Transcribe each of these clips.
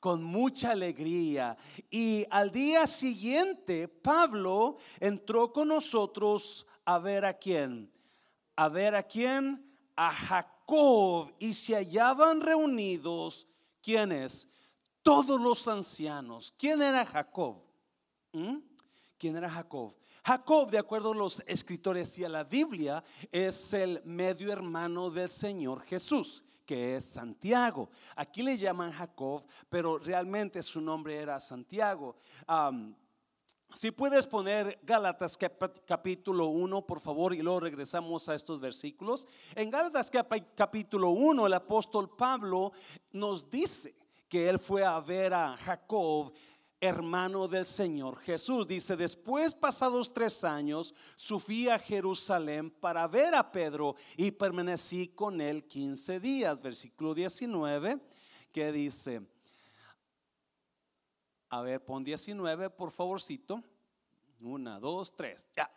con mucha alegría. Y al día siguiente, Pablo entró con nosotros a ver a quién. A ver a quién. A Jacob. Y se hallaban reunidos, ¿quiénes? Todos los ancianos. ¿Quién era Jacob? ¿Mm? ¿Quién era Jacob? Jacob, de acuerdo a los escritores y a la Biblia, es el medio hermano del Señor Jesús que es Santiago. Aquí le llaman Jacob, pero realmente su nombre era Santiago. si puedes poner Gálatas capítulo 1, por favor, y luego regresamos a estos versículos. En Gálatas capítulo 1, el apóstol Pablo nos dice que él fue a ver a Jacob hermano del Señor Jesús. Dice, después pasados tres años, subí a Jerusalén para ver a Pedro y permanecí con él 15 días. Versículo 19, que dice, a ver, pon 19, por favorcito. Una, dos, tres, ya.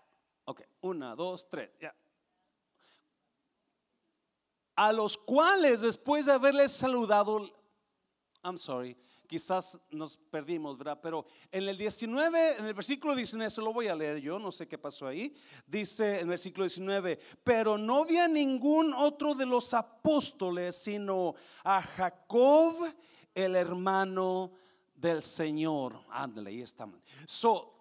Ok, una, dos, tres, ya. A los cuales después de haberles saludado, I'm sorry, quizás nos perdimos, ¿verdad? Pero en el 19, en el versículo 19, se lo voy a leer yo, no sé qué pasó ahí, dice en el versículo 19, pero no había ningún otro de los apóstoles, sino a Jacob, el hermano del Señor. Ándale, ahí está. So,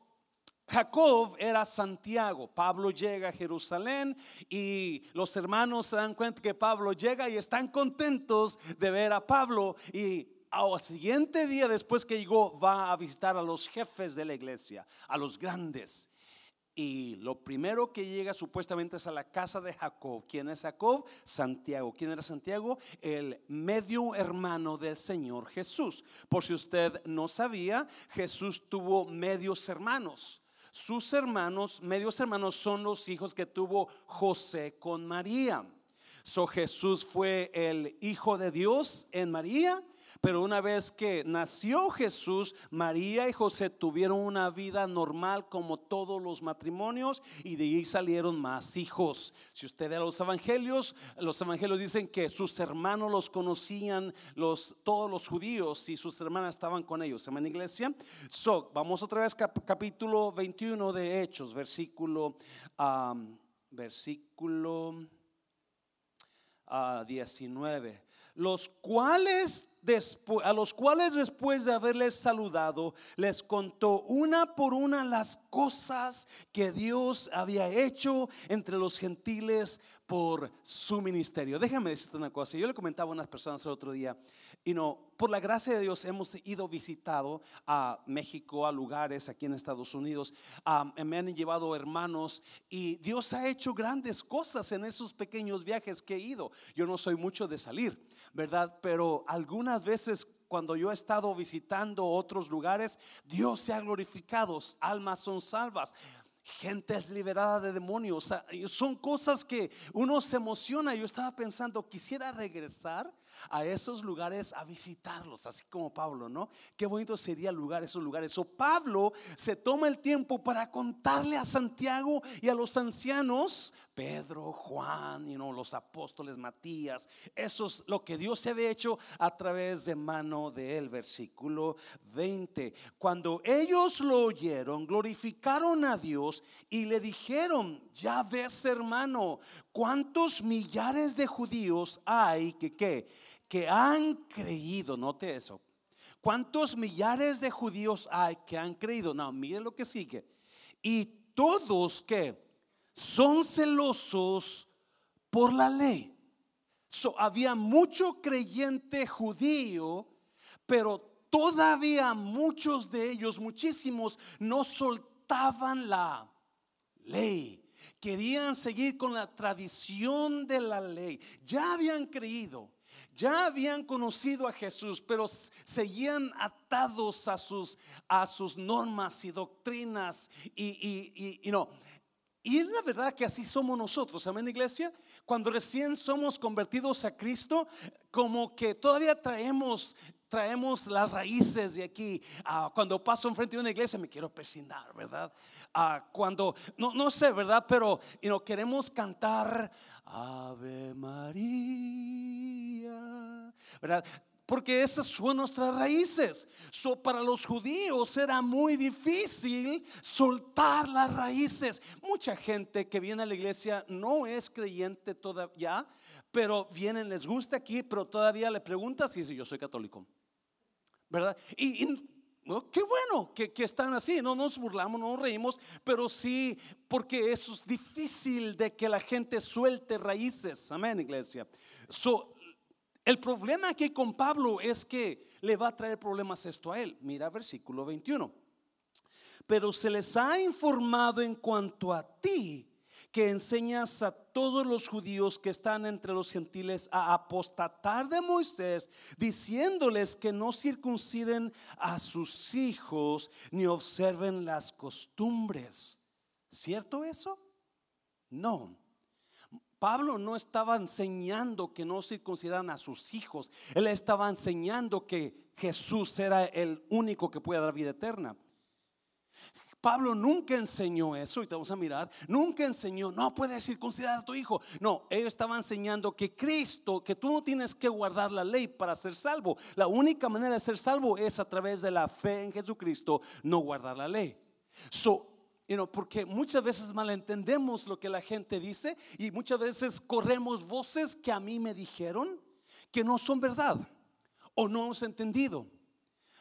Jacob era Santiago. Pablo llega a Jerusalén y los hermanos se dan cuenta que Pablo llega y están contentos de ver a Pablo y al siguiente día después que llegó va a visitar a los jefes de la iglesia, a los grandes. Y lo primero que llega supuestamente es a la casa de Jacob. ¿Quién es Jacob? Santiago. ¿Quién era Santiago? El medio hermano del Señor Jesús. Por si usted no sabía, Jesús tuvo medios hermanos. Sus hermanos, medios hermanos, son los hijos que tuvo José con María. So Jesús fue el hijo de Dios en María pero una vez que nació Jesús, María y José tuvieron una vida normal como todos los matrimonios y de ahí salieron más hijos. Si usted ve los evangelios, los evangelios dicen que sus hermanos los conocían, todos los judíos y sus hermanas estaban con ellos. ¿Se iglesia? So, vamos otra vez capítulo 21 de Hechos, versículo, versículo 19. Los cuales a los cuales después de haberles saludado, les contó una por una las cosas que Dios había hecho entre los gentiles por su ministerio. Déjame decirte una cosa, yo le comentaba a unas personas el otro día, y no, por la gracia de Dios hemos ido visitado a México, a lugares aquí en Estados Unidos, me han llevado hermanos y Dios ha hecho grandes cosas en esos pequeños viajes que he ido. Yo no soy mucho de salir, ¿verdad? Pero algunas veces cuando yo he estado visitando otros lugares, Dios se ha glorificado, almas son salvas. Gente es liberada de demonios. Son cosas que uno se emociona. Yo estaba pensando, quisiera regresar a esos lugares a visitarlos, así como Pablo, ¿no? Qué bonito sería el lugar, esos lugares. O Pablo se toma el tiempo para contarle a Santiago y a los ancianos, Pedro, Juan, y no, los apóstoles, Matías, eso es lo que Dios había hecho a través de mano de él, versículo 20. Cuando ellos lo oyeron, glorificaron a Dios y le dijeron, ya ves hermano, cuántos millares de judíos hay que qué que han creído, note eso. ¿Cuántos millares de judíos hay que han creído? No, mire lo que sigue. Y todos que son celosos por la ley. había mucho creyente judío, pero todavía muchos de ellos, muchísimos, no soltaban la ley. Querían seguir con la tradición de la ley. Ya habían creído, ya habían conocido a Jesús, pero seguían atados a sus, a sus normas y doctrinas. Y, y, no. Y es la verdad que así somos nosotros, amén, iglesia. Cuando recién somos convertidos a Cristo, como que todavía traemos traemos las raíces de aquí. Ah, cuando paso enfrente de una iglesia me quiero persignar, ¿verdad? Ah, cuando, no, no sé, ¿verdad? Pero you queremos cantar Ave María, ¿verdad? Porque esas son nuestras raíces. So, para los judíos era muy difícil soltar las raíces. Mucha gente que viene a la iglesia no es creyente todavía, pero vienen, les gusta aquí, pero todavía le preguntas y dice, yo soy católico. ¿Verdad? Y, qué bueno que, están así, no nos burlamos, no nos reímos, pero sí, porque eso es difícil de que la gente suelte raíces. Amén, iglesia. So, el problema aquí con Pablo es que le va a traer problemas esto a él. Mira versículo 21. Pero se les ha informado en cuanto a ti que enseñas a todos los judíos que están entre los gentiles a apostatar de Moisés, diciéndoles que no circunciden a sus hijos ni observen las costumbres. ¿Cierto eso? No. Pablo no estaba enseñando que no circuncidaran a sus hijos. Él estaba enseñando que Jesús era el único que puede dar vida eterna. Pablo nunca enseñó eso, y te vamos a mirar, nunca enseñó, no puedes circuncidar a tu hijo. No, él estaba enseñando que Cristo, que tú no tienes que guardar la ley para ser salvo. La única manera de ser salvo es a través de la fe en Jesucristo, no guardar la ley. So, you know, porque muchas veces malentendemos lo que la gente dice y muchas veces corremos voces que a mí me dijeron que no son verdad o no hemos entendido.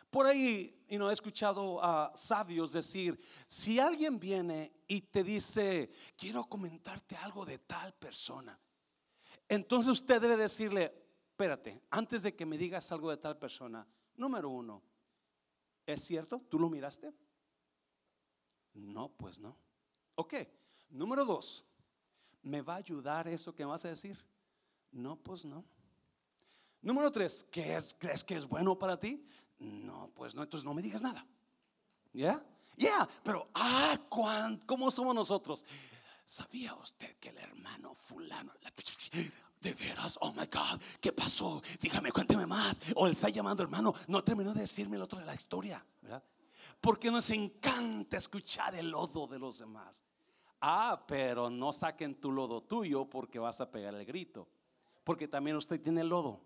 Por ahí y no he escuchado a sabios decir, si alguien viene y te dice, quiero comentarte algo de tal persona, entonces usted debe decirle, espérate, antes de que me digas algo de tal persona, número uno, ¿es cierto? ¿Tú lo miraste? No, pues no. Ok, número dos, ¿me va a ayudar eso que vas a decir? No, pues no. Número tres, ¿qué es, ¿crees que es bueno para ti? No, pues no, entonces no me digas nada. ¿Ya? Ya, pero, ah, ¿cómo somos nosotros? ¿Sabía usted que el hermano fulano, de veras, oh my God, ¿qué pasó? Dígame, cuénteme más. O él está llamando hermano, no terminó de decirme el otro de la historia, ¿verdad? Porque nos encanta escuchar el lodo de los demás. Ah, pero no saquen tu lodo tuyo porque vas a pegar el grito. Porque también usted tiene lodo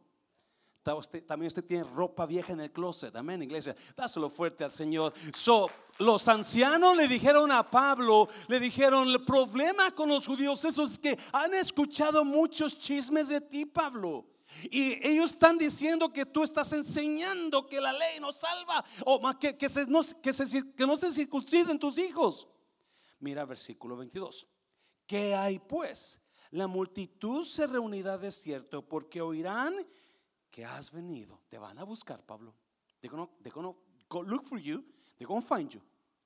también usted tiene ropa vieja en el closet. Amén, iglesia. Dáselo fuerte al Señor. So, los ancianos le dijeron a Pablo, le dijeron, el problema con los judíos eso es que han escuchado muchos chismes de ti, Pablo. Y ellos están diciendo que tú estás enseñando que la ley no salva o que, que, se, no, que, se, que no se circunciden tus hijos. Mira versículo 22. ¿Qué hay pues? La multitud se reunirá de cierto porque oirán que has venido, te van a buscar, Pablo. They're gonna, they're gonna go look for you. They're gonna find you.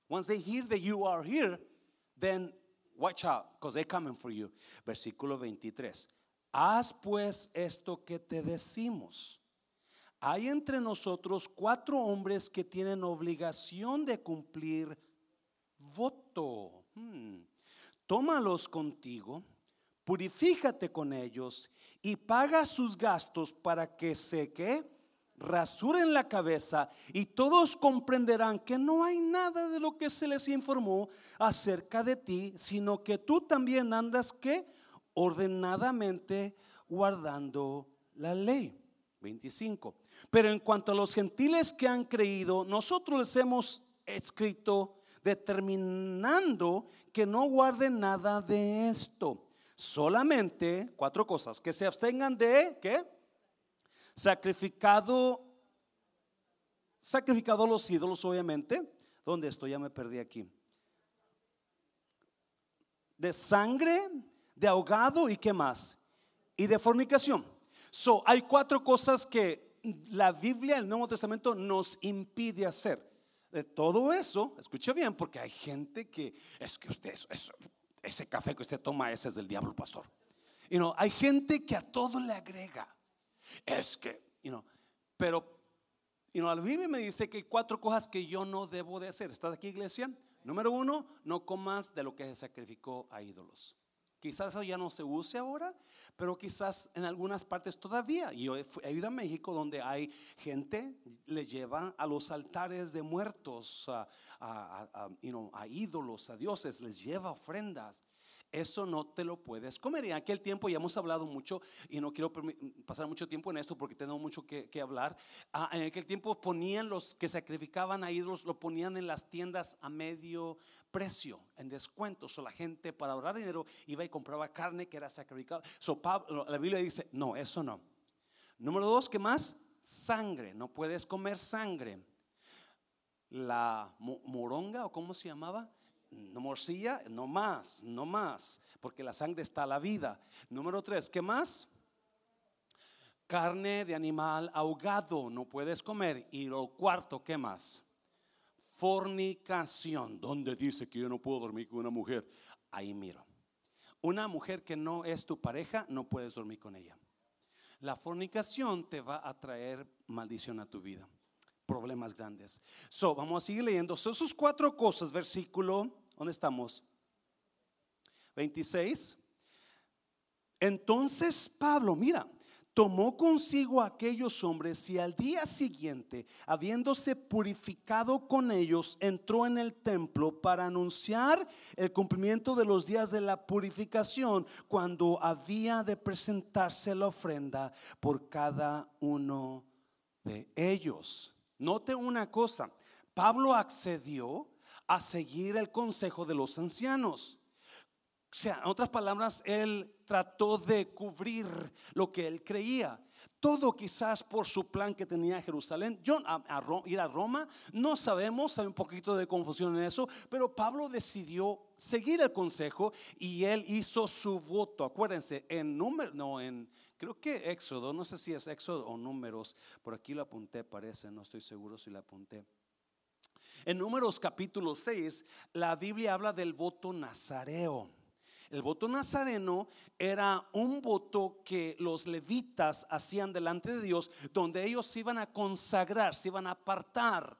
Once they hear that you are here, then watch out, because they're coming for you. Versículo 23. Haz pues esto que te decimos. Hay entre nosotros cuatro hombres que tienen obligación de cumplir voto. Hmm. Tómalos contigo purifícate con ellos y paga sus gastos para que se que rasuren la cabeza y todos comprenderán que no hay nada de lo que se les informó acerca de ti, sino que tú también andas que ordenadamente guardando la ley. 25. Pero en cuanto a los gentiles que han creído, nosotros les hemos escrito determinando que no guarden nada de esto solamente cuatro cosas, que se abstengan de ¿qué? Sacrificado sacrificado los ídolos obviamente. ¿Dónde estoy? Ya me perdí aquí. De sangre, de ahogado y qué más? Y de fornicación. So, hay cuatro cosas que la Biblia, el Nuevo Testamento nos impide hacer. De todo eso, escuche bien, porque hay gente que es que usted, eso, ese café que usted toma, ese es del diablo, pastor. You know, hay gente que a todo le agrega. Es que, you know, pero you know, la Biblia me dice que hay cuatro cosas que yo no debo de hacer. ¿Estás aquí, iglesia? Número uno, no comas de lo que se sacrificó a ídolos. Quizás eso ya no se use ahora, pero quizás en algunas partes todavía. Yo he, ido a México donde hay gente, le lleva a los altares de muertos, a, a, ídolos, a dioses, les lleva ofrendas. Eso no te lo puedes comer. Y en aquel tiempo ya hemos hablado mucho y no quiero pasar mucho tiempo en esto porque tengo mucho que, hablar. Ah, en aquel tiempo ponían los que sacrificaban a ídolos, lo ponían en las tiendas a medio precio, en descuento. O la gente para ahorrar dinero iba y compraba carne que era sacrificada. So, la Biblia dice, no, eso no. Número dos, ¿qué más? Sangre. No puedes comer sangre. La moronga o cómo se llamaba? No morcilla, no más, no más, porque la sangre está a la vida. Número tres, ¿qué más? Carne de animal ahogado, no puedes comer. Y lo cuarto, ¿qué más? Fornicación, donde dice que yo no puedo dormir con una mujer. Ahí miro. Una mujer que no es tu pareja, no puedes dormir con ella. La fornicación te va a traer maldición a tu vida problemas grandes. So, vamos a seguir leyendo. So, sus cuatro cosas, versículo, ¿dónde estamos? 26. Entonces Pablo, mira, tomó consigo a aquellos hombres y al día siguiente, habiéndose purificado con ellos, entró en el templo para anunciar el cumplimiento de los días de la purificación, cuando había de presentarse la ofrenda por cada uno de ellos. Note una cosa, Pablo accedió a seguir el consejo de los ancianos. O sea, en otras palabras, él trató de cubrir lo que él creía. Todo quizás por su plan que tenía Jerusalén. Yo ir a Roma, no sabemos, hay un poquito de confusión en eso, pero Pablo decidió seguir el consejo y él hizo su voto. Acuérdense, en número, no, en Creo que Éxodo, no sé si es Éxodo o números, por aquí lo apunté, parece, no estoy seguro si lo apunté. En números capítulo 6, la Biblia habla del voto nazareo. El voto nazareno era un voto que los levitas hacían delante de Dios, donde ellos se iban a consagrar, se iban a apartar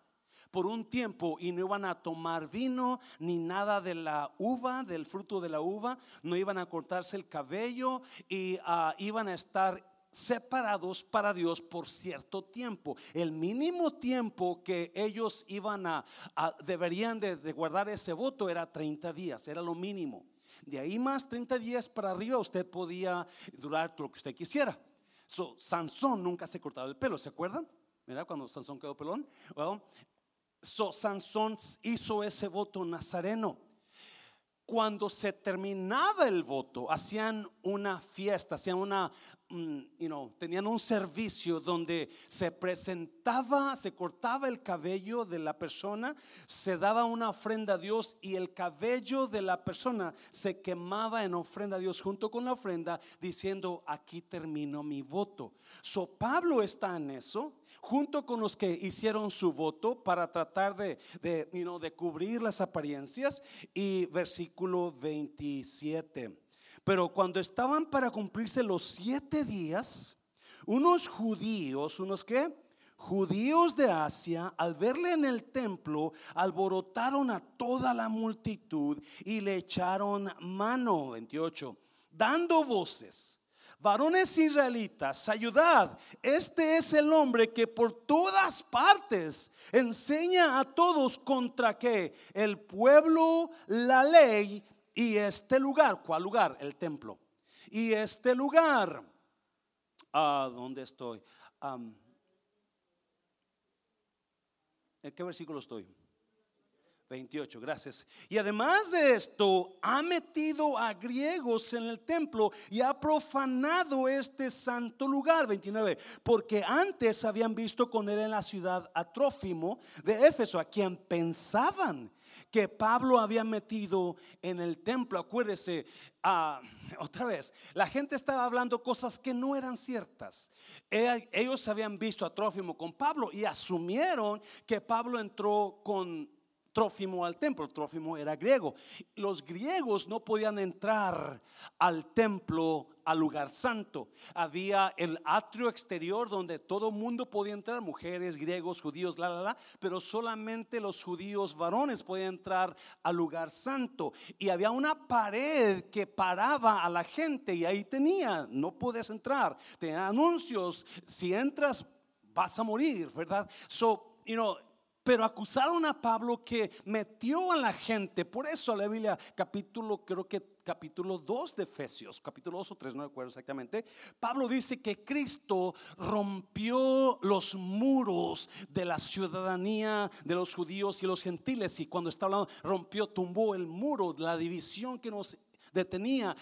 por un tiempo y no iban a tomar vino ni nada de la uva, del fruto de la uva, no iban a cortarse el cabello y ah, iban a estar separados para Dios por cierto tiempo. El mínimo tiempo que ellos iban a, deberían de, guardar ese voto era 30 días, era lo mínimo. De ahí más 30 días para arriba usted podía durar lo que usted quisiera. Sansón nunca se cortaba el pelo, ¿se acuerdan? ¿Verdad? Cuando Sansón quedó pelón. Bueno, So, Sansón hizo ese voto nazareno. Cuando se terminaba el voto, hacían una fiesta, hacían una, Mm, you know, tenían un servicio donde se presentaba, se cortaba el cabello de la persona, se daba una ofrenda a Dios y el cabello de la persona se quemaba en ofrenda a Dios junto con la ofrenda, diciendo, aquí terminó mi voto. So Pablo está en eso, junto con los que hicieron su voto para tratar de, de, de cubrir las apariencias. Y versículo 27. Pero cuando estaban para cumplirse los siete días, unos judíos, unos que judíos de Asia, al verle en el templo, alborotaron a toda la multitud y le echaron mano, 28, dando voces. Varones israelitas, ayudad. Este es el hombre que por todas partes enseña a todos contra que el pueblo, la ley y este lugar, ¿cuál lugar? El templo. Y este lugar, ¿a dónde estoy? ¿En qué versículo estoy? 28, gracias. Y además de esto, ha metido a griegos en el templo y ha profanado este santo lugar, 29, porque antes habían visto con él en la ciudad a Trófimo de Éfeso, a quien pensaban que Pablo había metido en el templo. Acuérdese, ah, otra vez, la gente estaba hablando cosas que no eran ciertas. Ellos habían visto a Trófimo con Pablo y asumieron que Pablo entró con Trófimo al templo. Trófimo era griego. Los griegos no podían entrar al templo, al lugar santo. Había el atrio exterior donde todo mundo podía entrar, mujeres, griegos, judíos, la, la, la, pero solamente los judíos varones podían entrar al lugar santo. Y había una pared que paraba a la gente y ahí tenía, no puedes entrar. Tenía anuncios, si entras vas a morir, ¿verdad? So, you know, pero acusaron a Pablo que metió a la gente. Por eso la Biblia, capítulo, creo que capítulo 2 de Efesios, capítulo 2 o 3, no recuerdo exactamente, Pablo dice que Cristo rompió los muros de la ciudadanía de los judíos y los gentiles. Y cuando está hablando, rompió, tumbó el muro, la división que nos detenía.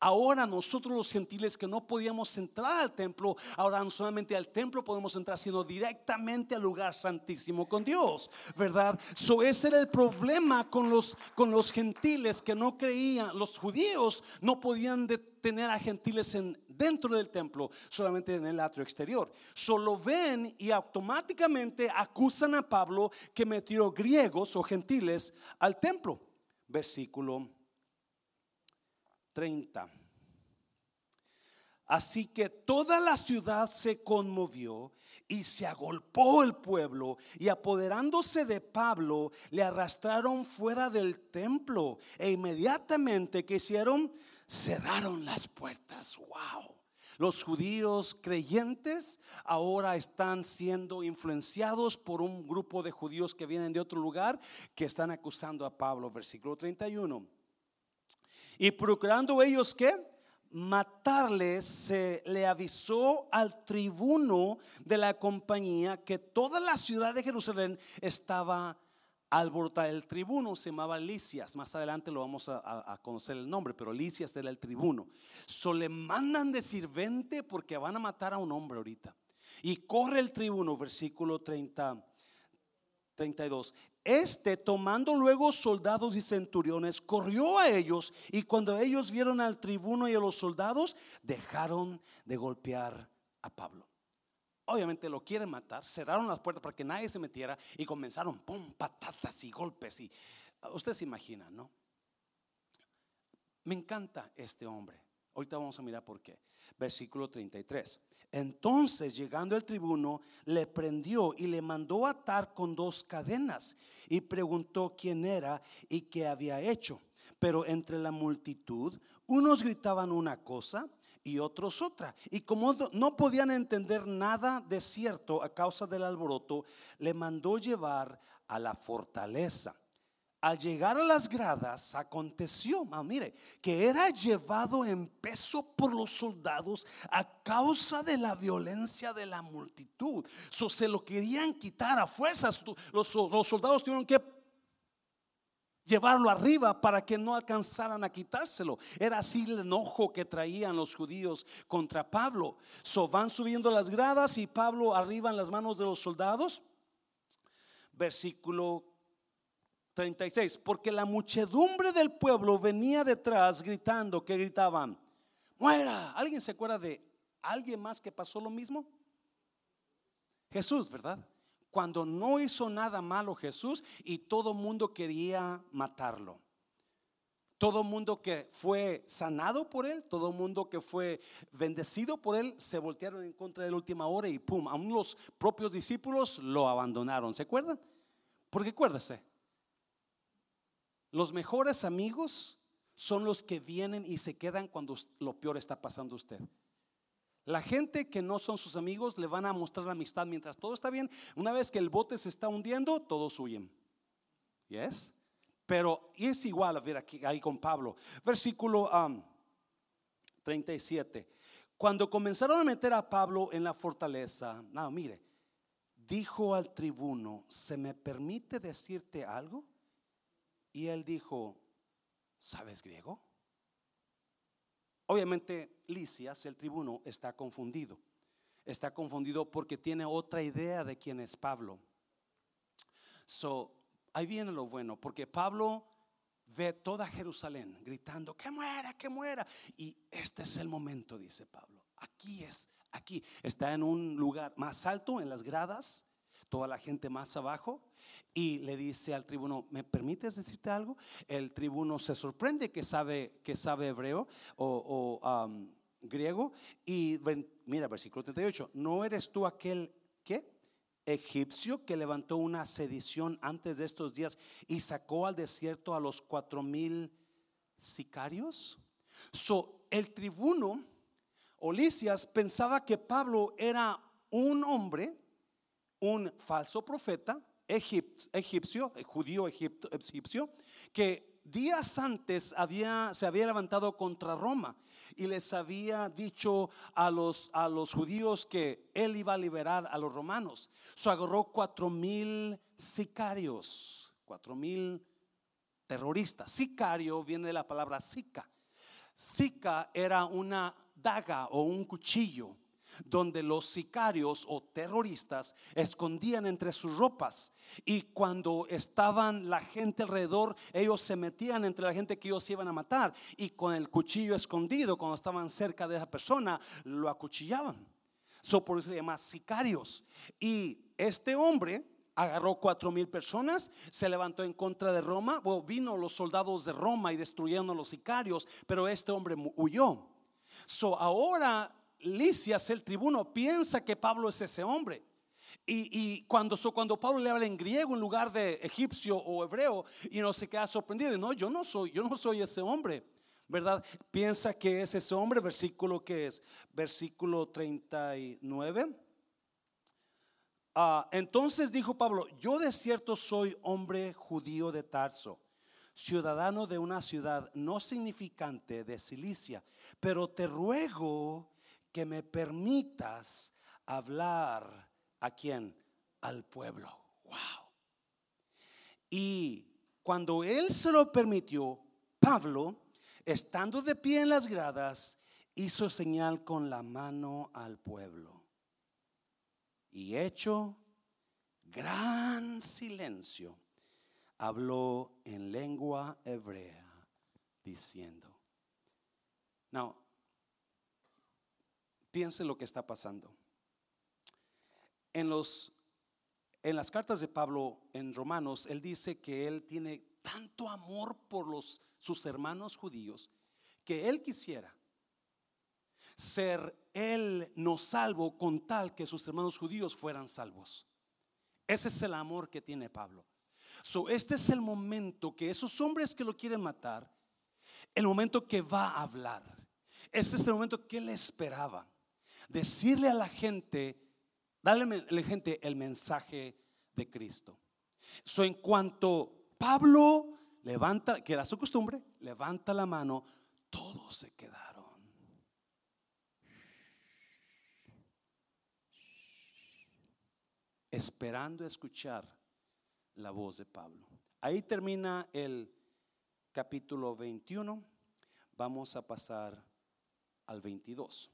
Ahora nosotros los gentiles que no podíamos entrar al templo, ahora no solamente al templo podemos entrar, sino directamente al lugar santísimo con Dios, ¿verdad? So ese era el problema con los, con los gentiles que no creían, los judíos no podían detener a gentiles en, dentro del templo, solamente en el atrio exterior. Solo ven y automáticamente acusan a Pablo que metió griegos o gentiles al templo. Versículo 30. Así que toda la ciudad se conmovió y se agolpó el pueblo y apoderándose de Pablo le arrastraron fuera del templo e inmediatamente que hicieron cerraron las puertas. Wow. Los judíos creyentes ahora están siendo influenciados por un grupo de judíos que vienen de otro lugar que están acusando a Pablo. Versículo 31. Y procurando ellos que matarles, se le avisó al tribuno de la compañía que toda la ciudad de Jerusalén estaba alborotada. El tribuno se llamaba Licias, más adelante lo vamos a, conocer el nombre, pero Licias era el tribuno. So le mandan de sirvente porque van a matar a un hombre ahorita. Y corre el tribuno, versículo 30, 32. Este, tomando luego soldados y centuriones, corrió a ellos y cuando ellos vieron al tribuno y a los soldados, dejaron de golpear a Pablo. Obviamente lo quieren matar, cerraron las puertas para que nadie se metiera y comenzaron, pum, patatas y golpes. Y usted se imagina, ¿no? Me encanta este hombre. Ahorita vamos a mirar por qué. Versículo 33. Entonces, llegando el tribuno, le prendió y le mandó atar con dos cadenas y preguntó quién era y qué había hecho. Pero entre la multitud, unos gritaban una cosa y otros otra. Y como no podían entender nada de cierto a causa del alboroto, le mandó llevar a la fortaleza al llegar a las gradas, aconteció, mire, que era llevado en peso por los soldados a causa de la violencia de la multitud. So, se lo querían quitar a fuerzas. Los, los soldados tuvieron que llevarlo arriba para que no alcanzaran a quitárselo. Era así el enojo que traían los judíos contra Pablo. So, van subiendo las gradas y Pablo arriba en las manos de los soldados. Versículo 36, porque la muchedumbre del pueblo venía detrás gritando, que gritaban, muera. ¿Alguien se acuerda de alguien más que pasó lo mismo? Jesús, ¿verdad? Cuando no hizo nada malo Jesús y todo mundo quería matarlo. Todo mundo que fue sanado por él, todo mundo que fue bendecido por él, se voltearon en contra de la última hora y pum, aún los propios discípulos lo abandonaron. ¿Se acuerdan? Porque acuérdese, los mejores amigos son los que vienen y se quedan cuando lo peor está pasando a usted. La gente que no son sus amigos le van a mostrar la amistad mientras todo está bien. Una vez que el bote se está hundiendo, todos huyen. ¿Yes? Pero es igual a ver aquí ahí con Pablo. Versículo 37. Cuando comenzaron a meter a Pablo en la fortaleza, no, mire, dijo al tribuno, ¿se me permite decirte algo? Y él dijo, ¿sabes griego? Obviamente Licias, el tribuno, está confundido. Está confundido porque tiene otra idea de quién es Pablo. So, ahí viene lo bueno, porque Pablo ve toda Jerusalén gritando, que muera, que muera. Y este es el momento, dice Pablo. Aquí es, aquí. Está en un lugar más alto, en las gradas, toda la gente más abajo y le dice al tribuno, ¿me permites decirte algo? El tribuno se sorprende que sabe, que sabe hebreo o, griego y mira, versículo 38, ¿no eres tú aquel que? egipcio que levantó una sedición antes de estos días y sacó al desierto a los cuatro mil sicarios. So, el tribuno Olicias pensaba que Pablo era un hombre, un falso profeta, egipcio, judío egipcio, que días antes había, se había levantado contra Roma y les había dicho a los, a los judíos que él iba a liberar a los romanos. So agarró cuatro mil sicarios, cuatro mil terroristas. Sicario viene de la palabra sica. Sica era una daga o un cuchillo donde los sicarios o terroristas escondían entre sus ropas y cuando estaban la gente alrededor, ellos se metían entre la gente que ellos iban a matar y con el cuchillo escondido, cuando estaban cerca de esa persona, lo acuchillaban. So, por eso se llama sicarios. Y este hombre agarró cuatro mil personas, se levantó en contra de Roma. Bueno, vino los soldados de Roma y destruyeron a los sicarios, pero este hombre huyó. So, ahora Licias, el tribuno, piensa que Pablo es ese hombre. Y, cuando, cuando Pablo le habla en griego en lugar de egipcio o hebreo, y no se queda sorprendido, no, yo no soy, yo no soy ese hombre, ¿verdad? Piensa que es ese hombre, versículo que es, versículo 39. Ah, entonces dijo Pablo, yo de cierto soy hombre judío de Tarso, ciudadano de una ciudad no significante de Cilicia, pero te ruego que me permitas hablar a quién? Al pueblo. Wow. Y cuando él se lo permitió, Pablo, estando de pie en las gradas, hizo señal con la mano al pueblo. Y hecho gran silencio, habló en lengua hebrea, diciendo. Now, piense lo que está pasando. En, los, en las cartas de Pablo en Romanos, él dice que él tiene tanto amor por los, sus hermanos judíos que él quisiera ser él no salvo con tal que sus hermanos judíos fueran salvos. Ese es el amor que tiene Pablo. So, este es el momento que esos hombres que lo quieren matar, el momento que va a hablar. Este es el momento que él esperaba decirle a la gente, darle a la gente el mensaje de Cristo. So, en cuanto Pablo levanta, que era su costumbre, levanta la mano, todos se quedaron. Esperando escuchar la voz de Pablo. Ahí termina el capítulo 21. Vamos a pasar al 22.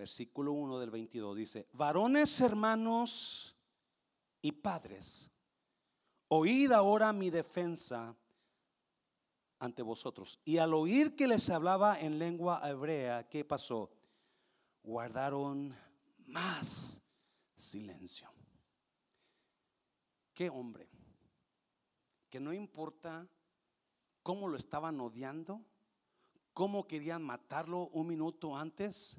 Versículo 1 del 22 dice, varones hermanos y padres, oíd ahora mi defensa ante vosotros. Y al oír que les hablaba en lengua hebrea, ¿qué pasó? Guardaron más silencio. ¿Qué hombre? Que no importa cómo lo estaban odiando, cómo querían matarlo un minuto antes,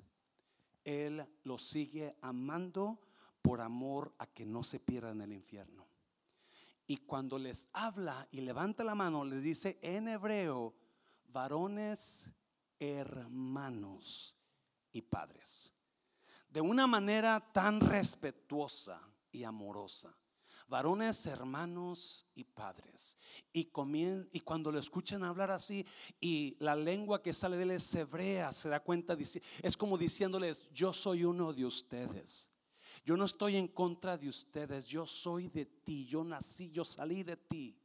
él los sigue amando por amor a que no se pierdan el infierno. Y cuando les habla y levanta la mano, les dice en hebreo, varones hermanos y padres. De una manera tan respetuosa y amorosa varones, hermanos y padres. Y, cuando lo escuchan hablar así y la lengua que sale de él es hebrea, se da cuenta, es como diciéndoles, yo soy uno de ustedes. Yo no estoy en contra de ustedes, yo soy de ti, yo nací, yo salí de ti.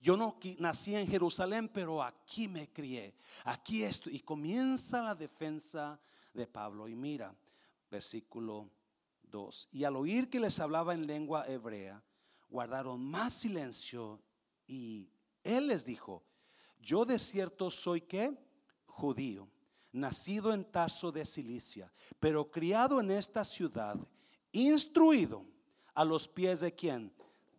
Yo no nací en Jerusalén, pero aquí me crié. Aquí estoy. Y comienza la defensa de Pablo. Y mira, versículo 2. Y al oír que les hablaba en lengua hebrea, guardaron más silencio y él les dijo, yo de cierto soy que judío, nacido en Tarso de Cilicia, pero criado en esta ciudad, instruido a los pies de quién?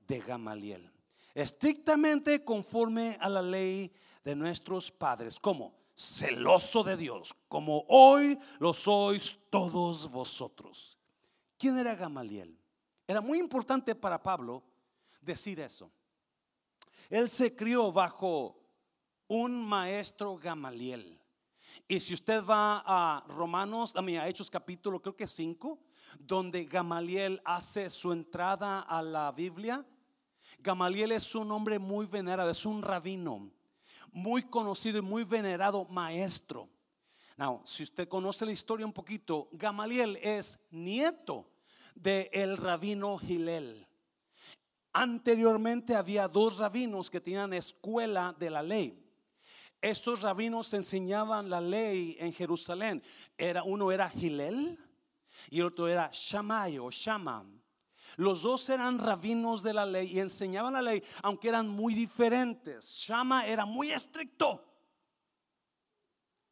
De Gamaliel. Estrictamente conforme a la ley de nuestros padres, como celoso de Dios, como hoy lo sois todos vosotros. ¿Quién era Gamaliel? Era muy importante para Pablo decir eso. Él se crió bajo un maestro Gamaliel. Y si usted va a Romanos, a, mí, a Hechos capítulo, creo que 5, donde Gamaliel hace su entrada a la Biblia. Gamaliel es un hombre muy venerado, es un rabino, muy conocido y muy venerado maestro. Now, si usted conoce la historia un poquito, Gamaliel es nieto del el rabino Gilel. Anteriormente había dos rabinos que tenían escuela de la ley. Estos rabinos enseñaban la ley en Jerusalén. Era, uno era Gilel y el otro era Shammai o Shama. Los dos eran rabinos de la ley y enseñaban la ley, aunque eran muy diferentes. Shama era muy estricto.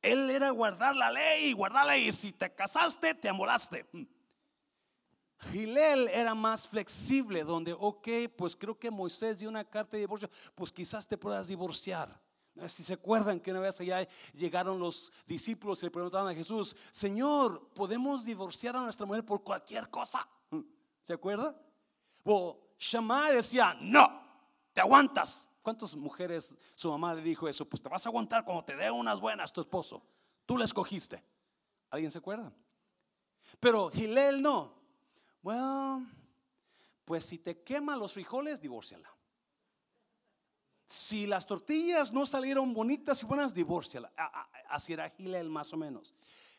Él era guardar la ley, guardar la ley. Si te casaste, te amolaste. Gilel era más flexible, donde, ok, pues creo que Moisés dio una carta de divorcio, pues quizás te puedas divorciar. Si se acuerdan que una vez allá llegaron los discípulos y le preguntaron a Jesús, Señor, ¿podemos divorciar a nuestra mujer por cualquier cosa? ¿Se acuerda? O Shammai decía, no, te aguantas. ¿Cuántas mujeres su mamá le dijo eso? Pues te vas a aguantar cuando te dé unas buenas tu esposo. Tú la escogiste. ¿Alguien se acuerda? Pero Gilel no. Bueno, pues si te quema los frijoles, divórciala. Si las tortillas no salieron bonitas y buenas, divórciala. Así era Gilel más o menos.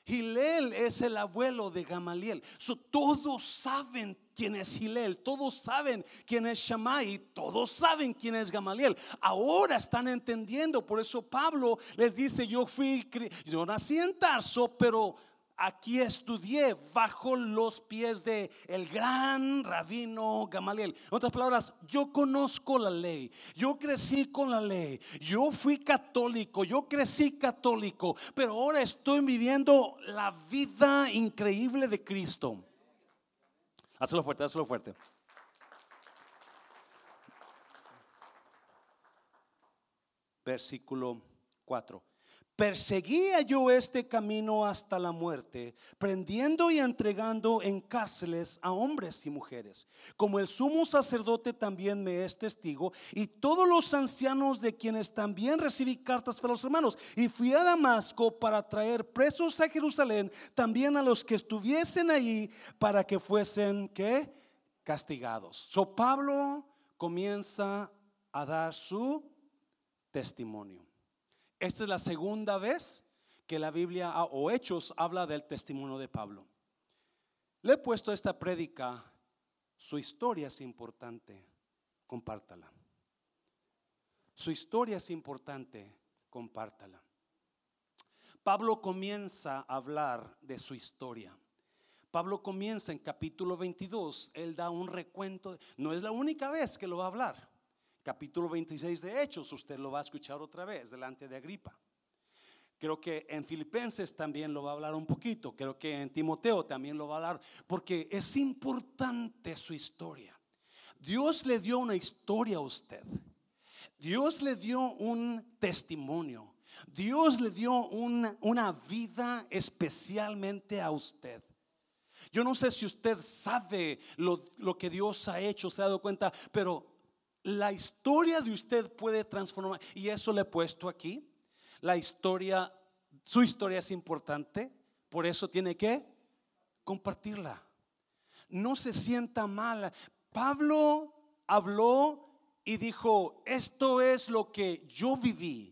Gilel es el abuelo de Gamaliel. todos saben quién es Gilel, todos saben quién es Shammai, todos saben quién es Gamaliel. Ahora están entendiendo, por eso Pablo les dice, yo fui, yo nací en Tarso, pero aquí estudié bajo los pies de el gran rabino Gamaliel. En otras palabras, yo conozco la ley, yo crecí con la ley, yo fui católico, yo crecí católico, pero ahora estoy viviendo la vida increíble de Cristo. Hazlo fuerte, hazlo fuerte. Versículo 4. Perseguía yo este camino hasta la muerte, prendiendo y entregando en cárceles a hombres y mujeres. Como el sumo sacerdote también me es testigo, y todos los ancianos de quienes también recibí cartas para los hermanos. Y fui a Damasco para traer presos a Jerusalén, también a los que estuviesen allí, para que fuesen, ¿qué? Castigados. So Pablo comienza a dar su testimonio. Esta es la segunda vez que la Biblia o Hechos habla del testimonio de Pablo. Le he puesto esta prédica, su historia es importante, compártala. Su historia es importante, compártala. Pablo comienza a hablar de su historia. Pablo comienza en capítulo 22, él da un recuento, no es la única vez que lo va a hablar capítulo 26 de Hechos, usted lo va a escuchar otra vez delante de Agripa. Creo que en Filipenses también lo va a hablar un poquito. Creo que en Timoteo también lo va a hablar. Porque es importante su historia. Dios le dio una historia a usted. Dios le dio un testimonio. Dios le dio una, una vida especialmente a usted. Yo no sé si usted sabe lo, lo que Dios ha hecho, se ha dado cuenta, pero la historia de usted puede transformar, y eso le he puesto aquí. La historia, su historia es importante, por eso tiene que compartirla. No se sienta mal. Pablo habló y dijo, esto es lo que yo viví.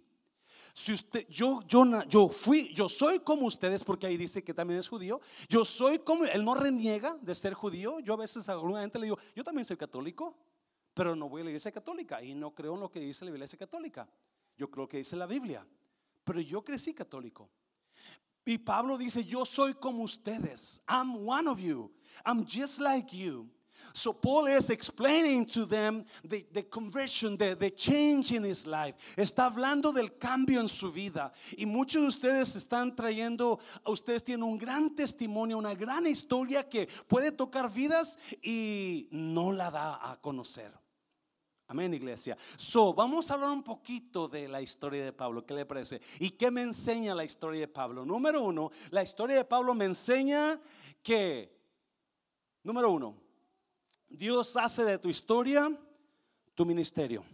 Si usted, yo, yo, yo fui, yo soy como ustedes, porque ahí dice que también es judío. Yo soy como, él no reniega de ser judío. Yo a veces a alguna gente le digo, yo también soy católico. Pero no voy a la iglesia católica y no creo en lo que dice la iglesia católica. Yo creo que dice la Biblia. Pero yo crecí católico. Y Pablo dice, yo soy como ustedes. I'm one of you. I'm just like you. So Paul is explaining to them the, the conversion, the, the, change in his life. Está hablando del cambio en su vida. Y muchos de ustedes están trayendo, ustedes tienen un gran testimonio, una gran historia que puede tocar vidas y no la da a conocer. Amén, iglesia. So, vamos a hablar un poquito de la historia de Pablo. ¿Qué le parece? ¿Y qué me enseña la historia de Pablo? Número uno, la historia de Pablo me enseña que, número uno, Dios hace de tu historia tu ministerio.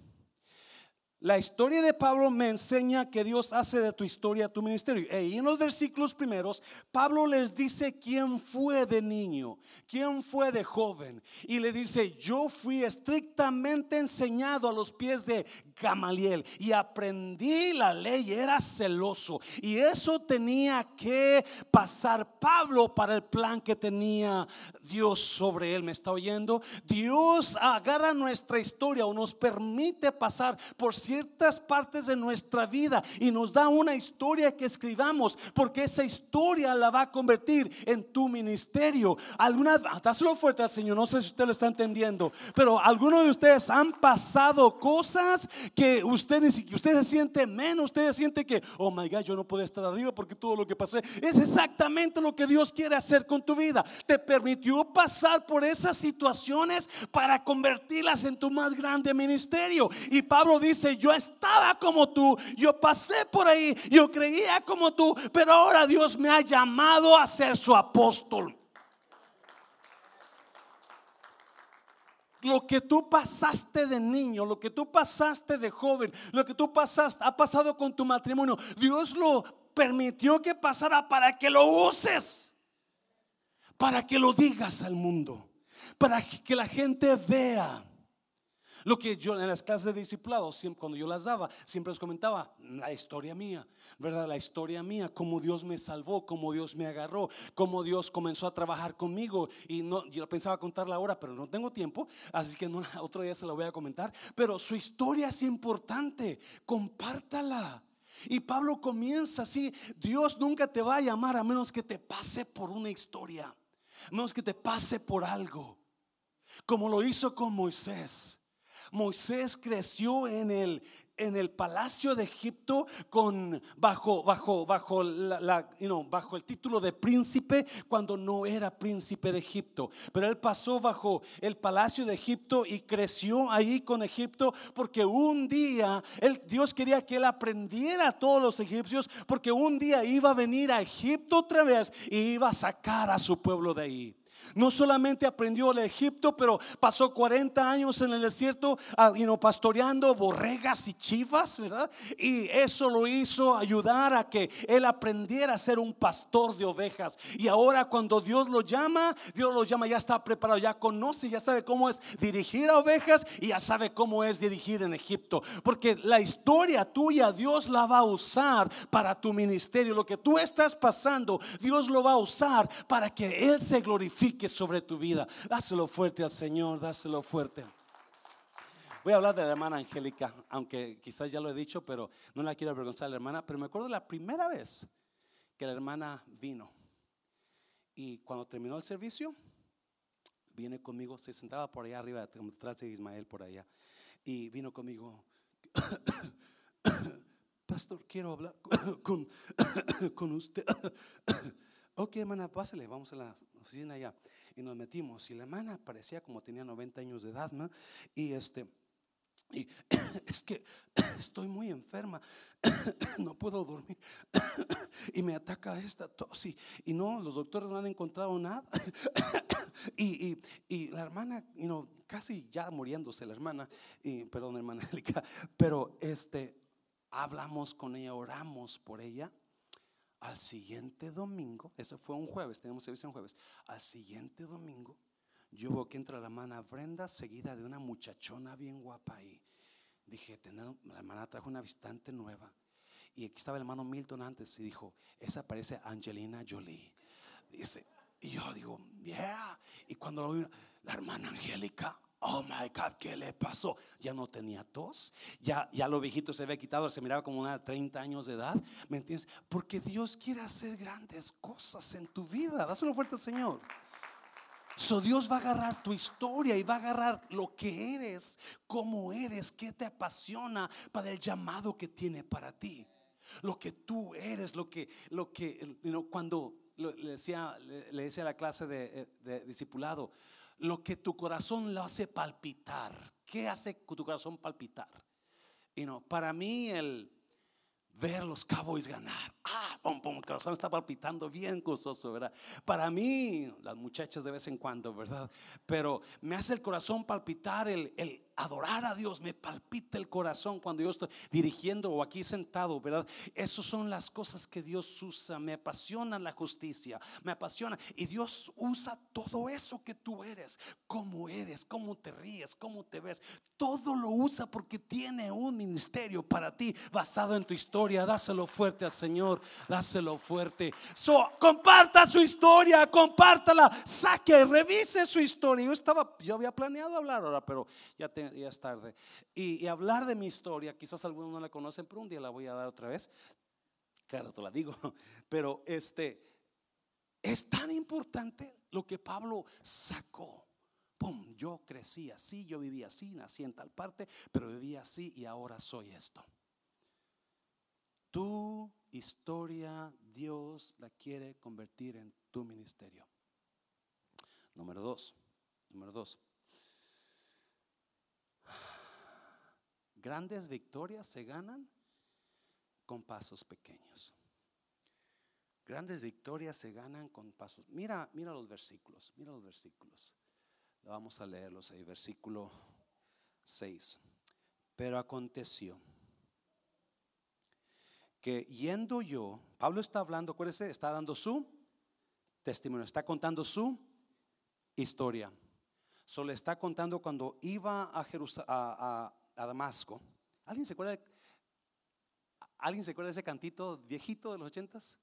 La historia de Pablo me enseña que Dios hace de tu historia tu ministerio. Y en los versículos primeros, Pablo les dice quién fue de niño, quién fue de joven. Y le dice, yo fui estrictamente enseñado a los pies de Gamaliel y aprendí la ley, era celoso. Y eso tenía que pasar Pablo para el plan que tenía Dios sobre él. ¿Me está oyendo? Dios agarra nuestra historia o nos permite pasar por ciertas partes de nuestra vida y nos da una historia que escribamos, porque esa historia la va a convertir en tu ministerio. Algunas, dáselo fuerte al Señor, no sé si usted lo está entendiendo, pero algunos de ustedes han pasado cosas que usted, usted se siente menos, usted se siente que, oh my God, yo no puedo estar arriba porque todo lo que pasé es exactamente lo que Dios quiere hacer con tu vida. Te permitió pasar por esas situaciones para convertirlas en tu más grande ministerio. Y Pablo dice, yo estaba como tú, yo pasé por ahí, yo creía como tú, pero ahora Dios me ha llamado a ser su apóstol. Lo que tú pasaste de niño, lo que tú pasaste de joven, lo que tú pasaste, ha pasado con tu matrimonio, Dios lo permitió que pasara para que lo uses, para que lo digas al mundo, para que la gente vea lo que yo en las clases de discipulado, siempre, cuando yo las daba, siempre les comentaba la historia mía, ¿verdad? La historia mía, cómo Dios me salvó, cómo Dios me agarró, cómo Dios comenzó a trabajar conmigo. Y no, yo pensaba contarla ahora, pero no tengo tiempo, así que no, otro día se la voy a comentar. Pero su historia es importante, compártala. Y Pablo comienza así, Dios nunca te va a llamar a menos que te pase por una historia, a menos que te pase por algo, como lo hizo con Moisés. Moisés creció en el en el palacio de Egipto con bajo bajo bajo la, bajo el título de príncipe cuando no era príncipe de Egipto, pero él pasó bajo el palacio de Egipto y creció ahí con Egipto porque un día el, Dios quería que él aprendiera a todos los egipcios porque un día iba a venir a Egipto otra vez y iba a sacar a su pueblo de ahí. No solamente aprendió el Egipto, pero pasó 40 años en el desierto ah, pastoreando borregas y chivas, ¿verdad? Y eso lo hizo ayudar a que él aprendiera a ser un pastor de ovejas. Y ahora cuando Dios lo llama, Dios lo llama, ya está preparado, ya conoce, ya sabe cómo es dirigir a ovejas y ya sabe cómo es dirigir en Egipto. Porque la historia tuya, Dios la va a usar para tu ministerio. Lo que tú estás pasando, Dios lo va a usar para que Él se glorifique que sobre tu vida. Dáselo fuerte al Señor, dáselo fuerte. Voy a hablar de la hermana Angélica, aunque quizás ya lo he dicho, pero no la quiero avergonzar a la hermana. Pero me acuerdo la primera vez que la hermana vino. Y cuando terminó el servicio, viene conmigo, se sentaba por allá arriba, detrás de Ismael por allá. Y vino conmigo, pastor, quiero hablar con, con usted. ok, hermana, pásale, vamos a la oficina allá. Y nos metimos. Y la hermana parecía como tenía 90 años de edad, ¿no? Y este. Y es que estoy muy enferma, no puedo dormir y me ataca esta tos y, y no, los doctores no han encontrado nada. Y, y, y la hermana, you casi ya muriéndose la hermana, y, perdón hermana pero este, hablamos con ella, oramos por ella al siguiente domingo, eso fue un jueves, tenemos servicio un jueves. Al siguiente domingo, yo veo que entra la hermana Brenda seguida de una muchachona bien guapa ahí. Dije, la hermana trajo una visitante nueva. Y aquí estaba el hermano Milton antes y dijo, esa parece Angelina Jolie. Dice, y yo digo, yeah. Y cuando lo vi, la hermana Angélica, Oh my God, ¿qué le pasó? Ya no tenía tos, ya, ya lo viejito se había quitado, se miraba como una de 30 años de edad. ¿Me entiendes? Porque Dios quiere hacer grandes cosas en tu vida. Dáselo fuerte Señor. So Dios va a agarrar tu historia y va a agarrar lo que eres, cómo eres, qué te apasiona para el llamado que tiene para ti. Lo que tú eres, lo que, lo que, cuando le decía, le decía a la clase de, de discipulado, lo que tu corazón lo hace palpitar. ¿Qué hace tu corazón palpitar? Y no, para mí el ver los Cowboys ganar, ah, pum, pum, el corazón está palpitando bien gozoso, ¿verdad? Para mí, las muchachas de vez en cuando, ¿verdad? Pero me hace el corazón palpitar el, el adorar a Dios, me palpita el corazón cuando yo estoy dirigiendo o aquí sentado, ¿verdad? Esas son las cosas que Dios usa. Me apasiona la justicia, me apasiona. Y Dios usa todo eso que tú eres, cómo eres, cómo te ríes, cómo te ves. Todo lo usa porque tiene un ministerio para ti basado en tu historia. Dáselo fuerte al Señor, dáselo fuerte. So, comparta su historia, compártala, saque, revise su historia. Yo estaba, yo había planeado hablar ahora, pero ya, ya es tarde. Y, hablar de mi historia, quizás algunos no la conocen, pero un día la voy a dar otra vez. Claro, te la digo, pero este es tan importante lo que Pablo sacó. Pum, yo crecí así, yo vivía así, nací en tal parte, pero vivía así y ahora soy esto. Tu historia Dios la quiere convertir en tu ministerio. Número dos, número dos. Grandes victorias se ganan con pasos pequeños. Grandes victorias se ganan con pasos. Mira, mira los versículos, mira los versículos. Vamos a leerlos ahí, versículo 6. Pero aconteció que yendo yo, Pablo está hablando, acuérdese, está dando su testimonio, está contando su historia. Solo está contando cuando iba a, a, a, Damasco. ¿Alguien se acuerda? De, ¿Alguien se acuerda ese cantito viejito de los ochentas?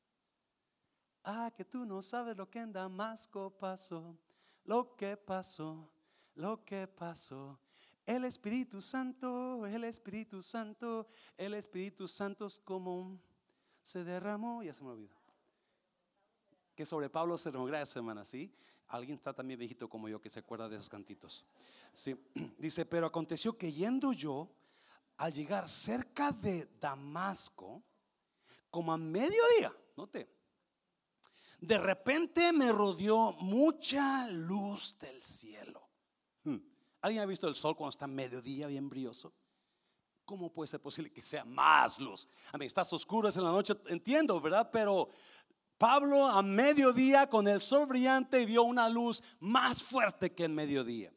Ah, que tú no sabes lo que en Damasco pasó, lo que pasó, lo que pasó. El Espíritu Santo, el Espíritu Santo, el Espíritu Santo es como se derramó, ya se me olvidó. Que sobre Pablo se derramó, gracias hermana, ¿sí? Alguien está también viejito como yo que se acuerda de esos cantitos. Sí, dice, pero aconteció que yendo yo, al llegar cerca de Damasco, como a mediodía, note, de repente me rodeó mucha luz del cielo. Hmm. ¿Alguien ha visto el sol cuando está mediodía bien brioso? ¿Cómo puede ser posible que sea más luz? A mí estás oscuro en la noche, entiendo, ¿verdad? Pero Pablo a mediodía con el sol brillante vio una luz más fuerte que en mediodía.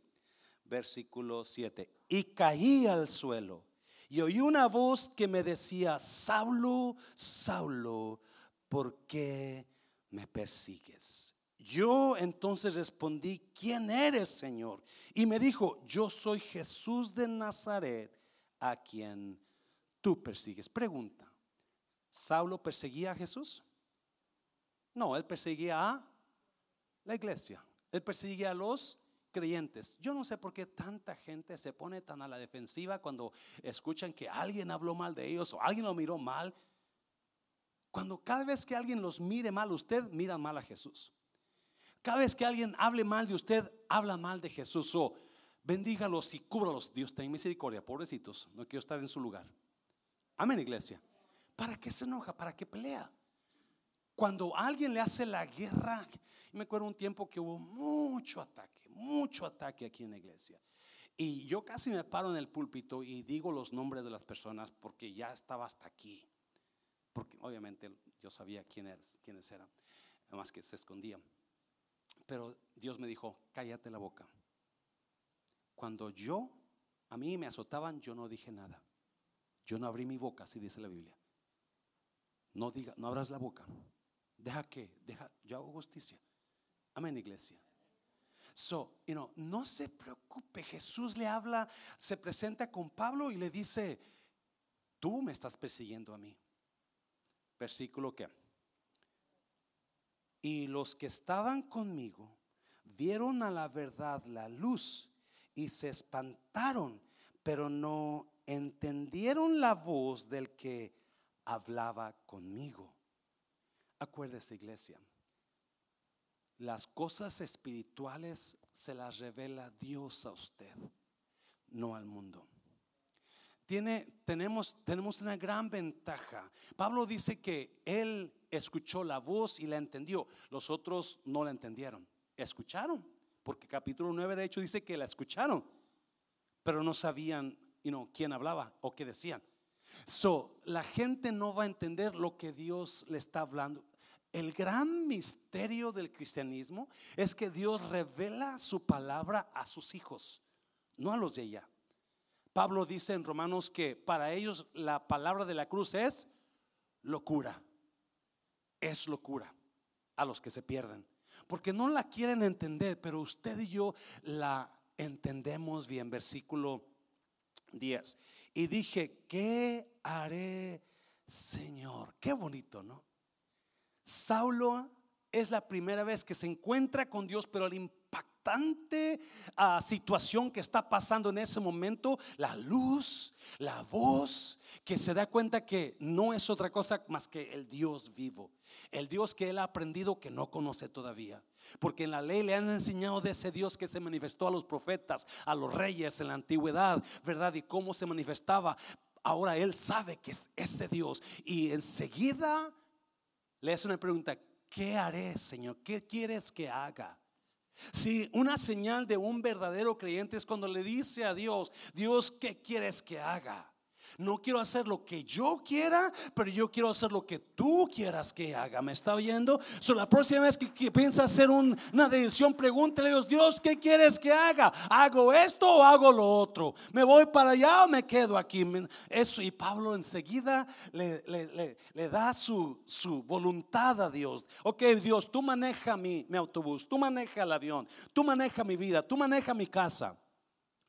Versículo 7. Y caí al suelo y oí una voz que me decía, Saulo, Saulo, ¿por qué me persigues? Yo entonces respondí, ¿quién eres, Señor? Y me dijo, yo soy Jesús de Nazaret, a quien tú persigues. Pregunta, ¿Saulo perseguía a Jesús? No, él perseguía a la iglesia. Él perseguía a los creyentes. Yo no sé por qué tanta gente se pone tan a la defensiva cuando escuchan que alguien habló mal de ellos o alguien lo miró mal. Cuando cada vez que alguien los mire mal, usted mira mal a Jesús. Cada vez que alguien hable mal de usted, habla mal de Jesús. O bendígalos y cúbralos. Dios ten misericordia, pobrecitos. No quiero estar en su lugar. Amén, iglesia. ¿Para qué se enoja? ¿Para qué pelea? Cuando alguien le hace la guerra, me acuerdo un tiempo que hubo mucho ataque, mucho ataque aquí en la iglesia. Y yo casi me paro en el púlpito y digo los nombres de las personas porque ya estaba hasta aquí. Porque obviamente yo sabía quiénes, quiénes eran, además que se escondían. Pero Dios me dijo, cállate la boca. Cuando yo, a mí me azotaban, yo no dije nada. Yo no abrí mi boca, así dice la Biblia. No diga, no abras la boca. Deja que, deja, yo hago justicia. Amén, iglesia. So, you know, no se preocupe. Jesús le habla, se presenta con Pablo y le dice, tú me estás persiguiendo a mí. Versículo que y los que estaban conmigo vieron a la verdad la luz y se espantaron, pero no entendieron la voz del que hablaba conmigo. Acuérdese, iglesia, las cosas espirituales se las revela Dios a usted, no al mundo. Tiene, tenemos, tenemos una gran ventaja. Pablo dice que él escuchó la voz y la entendió. Los otros no la entendieron. Escucharon, porque capítulo 9 de hecho dice que la escucharon, pero no sabían quién hablaba o qué decían. So, la gente no va a entender lo que Dios le está hablando. El gran misterio del cristianismo es que Dios revela su palabra a sus hijos, no a los de ella. Pablo dice en Romanos que para ellos la palabra de la cruz es locura. Es locura a los que se pierden. Porque no la quieren entender, pero usted y yo la entendemos bien. Versículo 10. Y dije, ¿qué haré, Señor? Qué bonito, ¿no? Saulo es la primera vez que se encuentra con Dios, pero el impactante ah, situación que está pasando en ese momento, la luz, la voz, que se da cuenta que no es otra cosa más que el Dios vivo, el Dios que él ha aprendido que no conoce todavía. Porque en la ley le han enseñado de ese Dios que se manifestó a los profetas, a los reyes en la antigüedad, ¿verdad? Y cómo se manifestaba. Ahora él sabe que es ese Dios. Y enseguida le hace una pregunta, ¿qué haré, Señor? ¿Qué quieres que haga? Si una señal de un verdadero creyente es cuando le dice a Dios, Dios, ¿qué quieres que haga? No quiero hacer lo que yo quiera, pero yo quiero hacer lo que tú quieras que haga. ¿Me está oyendo? So, la próxima vez que, piensa hacer una decisión, pregúntele a Dios, Dios, ¿qué quieres que haga? ¿Hago esto o hago lo otro? ¿Me voy para allá o me quedo aquí? Eso, y Pablo enseguida le, le, da su, su, voluntad a Dios. Ok, Dios, tú maneja mi, mi autobús, tú maneja el avión, tú maneja mi vida, tú maneja mi casa.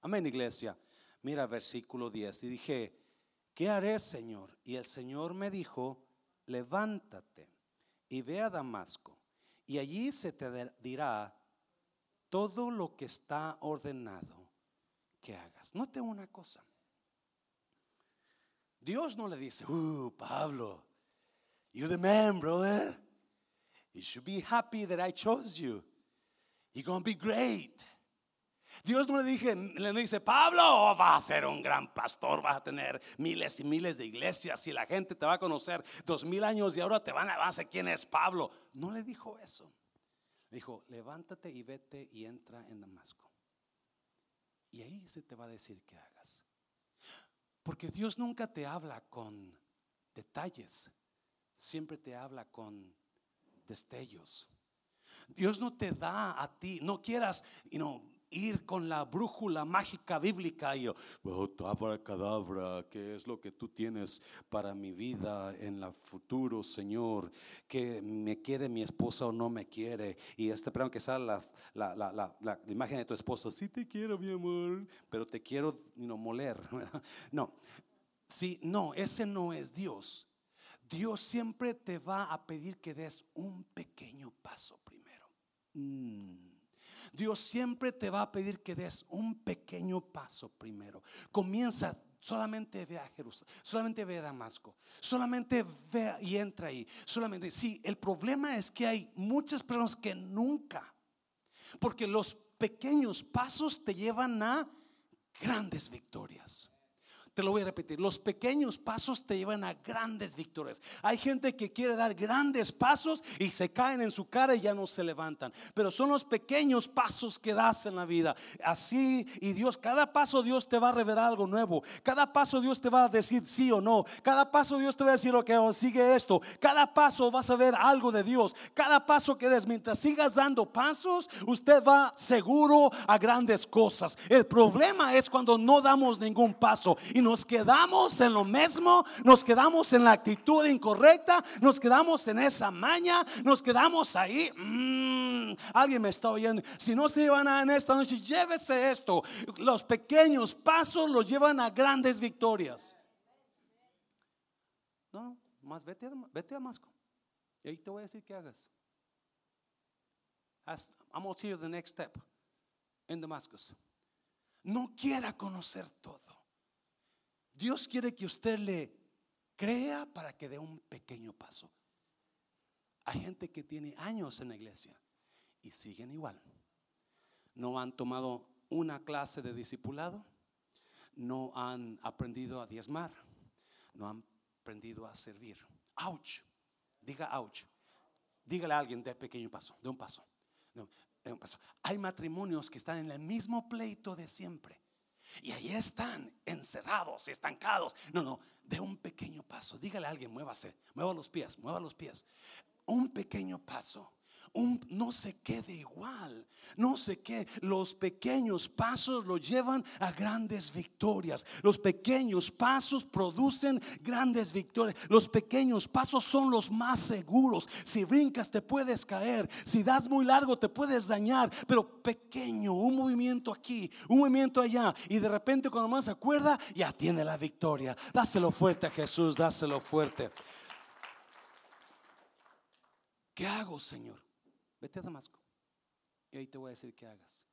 Amén, iglesia. Mira versículo 10. Y dije, ¿qué haré, Señor? Y el Señor me dijo, levántate y ve a Damasco, y allí se te dirá todo lo que está ordenado que hagas. Note una cosa. Dios no le dice, uh, Pablo, you're the man, brother. You should be happy that I chose you. You're going to be great. Dios no le, dije, le dice, Pablo, va a ser un gran pastor, vas a tener miles y miles de iglesias y la gente te va a conocer dos mil años y ahora te van a, van a quién es Pablo. No le dijo eso. Le dijo, levántate y vete y entra en Damasco. Y ahí se te va a decir que hagas. Porque Dios nunca te habla con detalles, siempre te habla con destellos. Dios no te da a ti, no quieras, you know, ir con la brújula mágica bíblica y yo, cadabra, ¿qué es lo que tú tienes para mi vida en el futuro, Señor? Que me quiere mi esposa o no me quiere. Y este, pero que salga la, la, la, la, imagen de tu esposa, sí te quiero, mi amor, pero te quiero no moler. no, sí, no, ese no es Dios. Dios siempre te va a pedir que des un pequeño paso primero. Mm. Dios siempre te va a pedir que des un pequeño paso primero. Comienza solamente ve a Jerusalén, solamente ve a Damasco, solamente ve y entra ahí, solamente. Sí, el problema es que hay muchas personas que nunca, porque los pequeños pasos te llevan a grandes victorias. Te lo voy a repetir, los pequeños pasos te llevan a grandes victorias. Hay gente que quiere dar grandes pasos y se caen en su cara y ya no se levantan. Pero son los pequeños pasos que das en la vida. Así y Dios, cada paso Dios te va a revelar algo nuevo. Cada paso Dios te va a decir sí o no. Cada paso Dios te va a decir, ok, sigue esto. Cada paso vas a ver algo de Dios. Cada paso que des, mientras sigas dando pasos, usted va seguro a grandes cosas. El problema es cuando no damos ningún paso y nos quedamos en lo mismo, nos quedamos en la actitud incorrecta, nos quedamos en esa maña, nos quedamos ahí. Mm, alguien me está oyendo. Si no se llevan a en esta noche, llévese esto. Los pequeños pasos los llevan a grandes victorias. No, más vete vete a Damasco. Y ahí te voy a decir qué hagas. I'm going to the next step in Damascus. No quiera conocer todo. Dios quiere que usted le crea para que dé un pequeño paso. Hay gente que tiene años en la iglesia y siguen igual. No han tomado una clase de discipulado, no han aprendido a diezmar, no han aprendido a servir. Ouch. Diga ouch. Dígale a alguien de pequeño un paso. De un paso. Hay matrimonios que están en el mismo pleito de siempre. Y ahí están, encerrados, estancados. No, no, de un pequeño paso. Dígale a alguien, muévase, mueva los pies, mueva los pies. Un pequeño paso. Un, no se quede igual. No sé qué. Los pequeños pasos lo llevan a grandes victorias. Los pequeños pasos producen grandes victorias. Los pequeños pasos son los más seguros. Si brincas te puedes caer. Si das muy largo te puedes dañar. Pero pequeño, un movimiento aquí, un movimiento allá. Y de repente cuando más se acuerda, ya tiene la victoria. Dáselo fuerte a Jesús, dáselo fuerte. ¿Qué hago, Señor? Vete a Damasco. Y ahí te voy a decir qué hagas.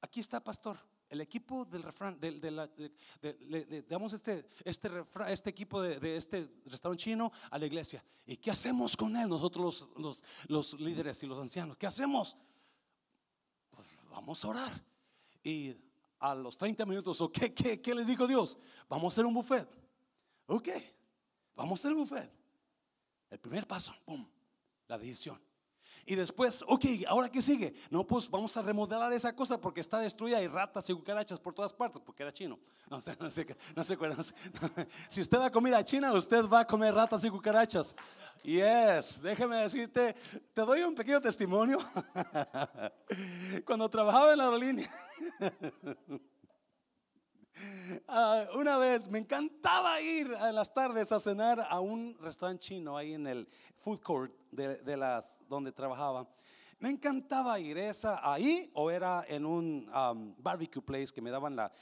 Aquí está, pastor. El equipo del refrán, de, de, damos este, este, este equipo de, este restaurante chino a la iglesia. ¿Y qué hacemos con él? Nosotros los, los, líderes y los ancianos. ¿Qué hacemos? Pues vamos a orar. Y a los 30 minutos, ¿qué, qué, qué les dijo Dios? Vamos a hacer un buffet. Ok, vamos a hacer un buffet. El primer paso, ¡pum! La decisión. Y después, ok, ¿ahora qué sigue? No, pues vamos a remodelar esa cosa porque está destruida y ratas y cucarachas por todas partes, porque era chino. No sé, no no sé, no sé. Si usted va a comida china, usted va a comer ratas y cucarachas. Yes, déjeme decirte, te doy un pequeño testimonio. Cuando trabajaba en la aerolínea. Ah, una vez me encantaba ir en las tardes a cenar a un restaurante chino ahí en el food court de, las donde trabajaba. Me encantaba ir esa ahí o era en un um, barbecue place que me daban la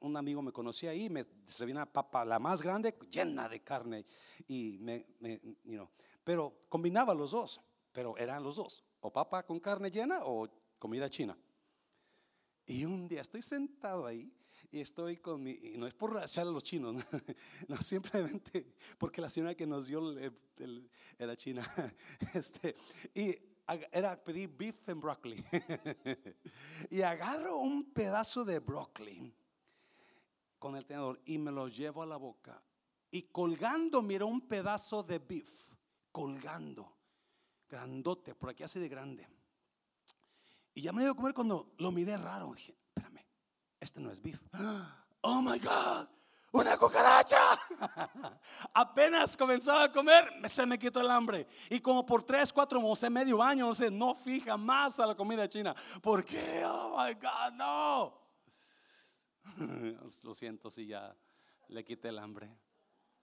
un amigo me conocía ahí, me servía una papa la más grande llena de carne y me, me pero combinaba los dos, pero eran los dos, o papa con carne llena o comida china. Y un día estoy sentado ahí y estoy con mi, y no es por echar a los chinos, no, simplemente porque la señora que nos dio era china, este, y era pedir beef and broccoli, y agarro un pedazo de broccoli con el tenedor y me lo llevo a la boca, y colgando miro un pedazo de beef, colgando, grandote, por aquí así de grande. Y ya me iba a comer cuando lo miré raro, dije, este no es beef. Oh my God, una cucaracha. Apenas comenzaba a comer, se me quitó el hambre. Y como por tres, cuatro, sé, medio año, no sé, no fija más a la comida china. ¿Por qué? Oh my God, no. Lo siento si ya le quité el hambre.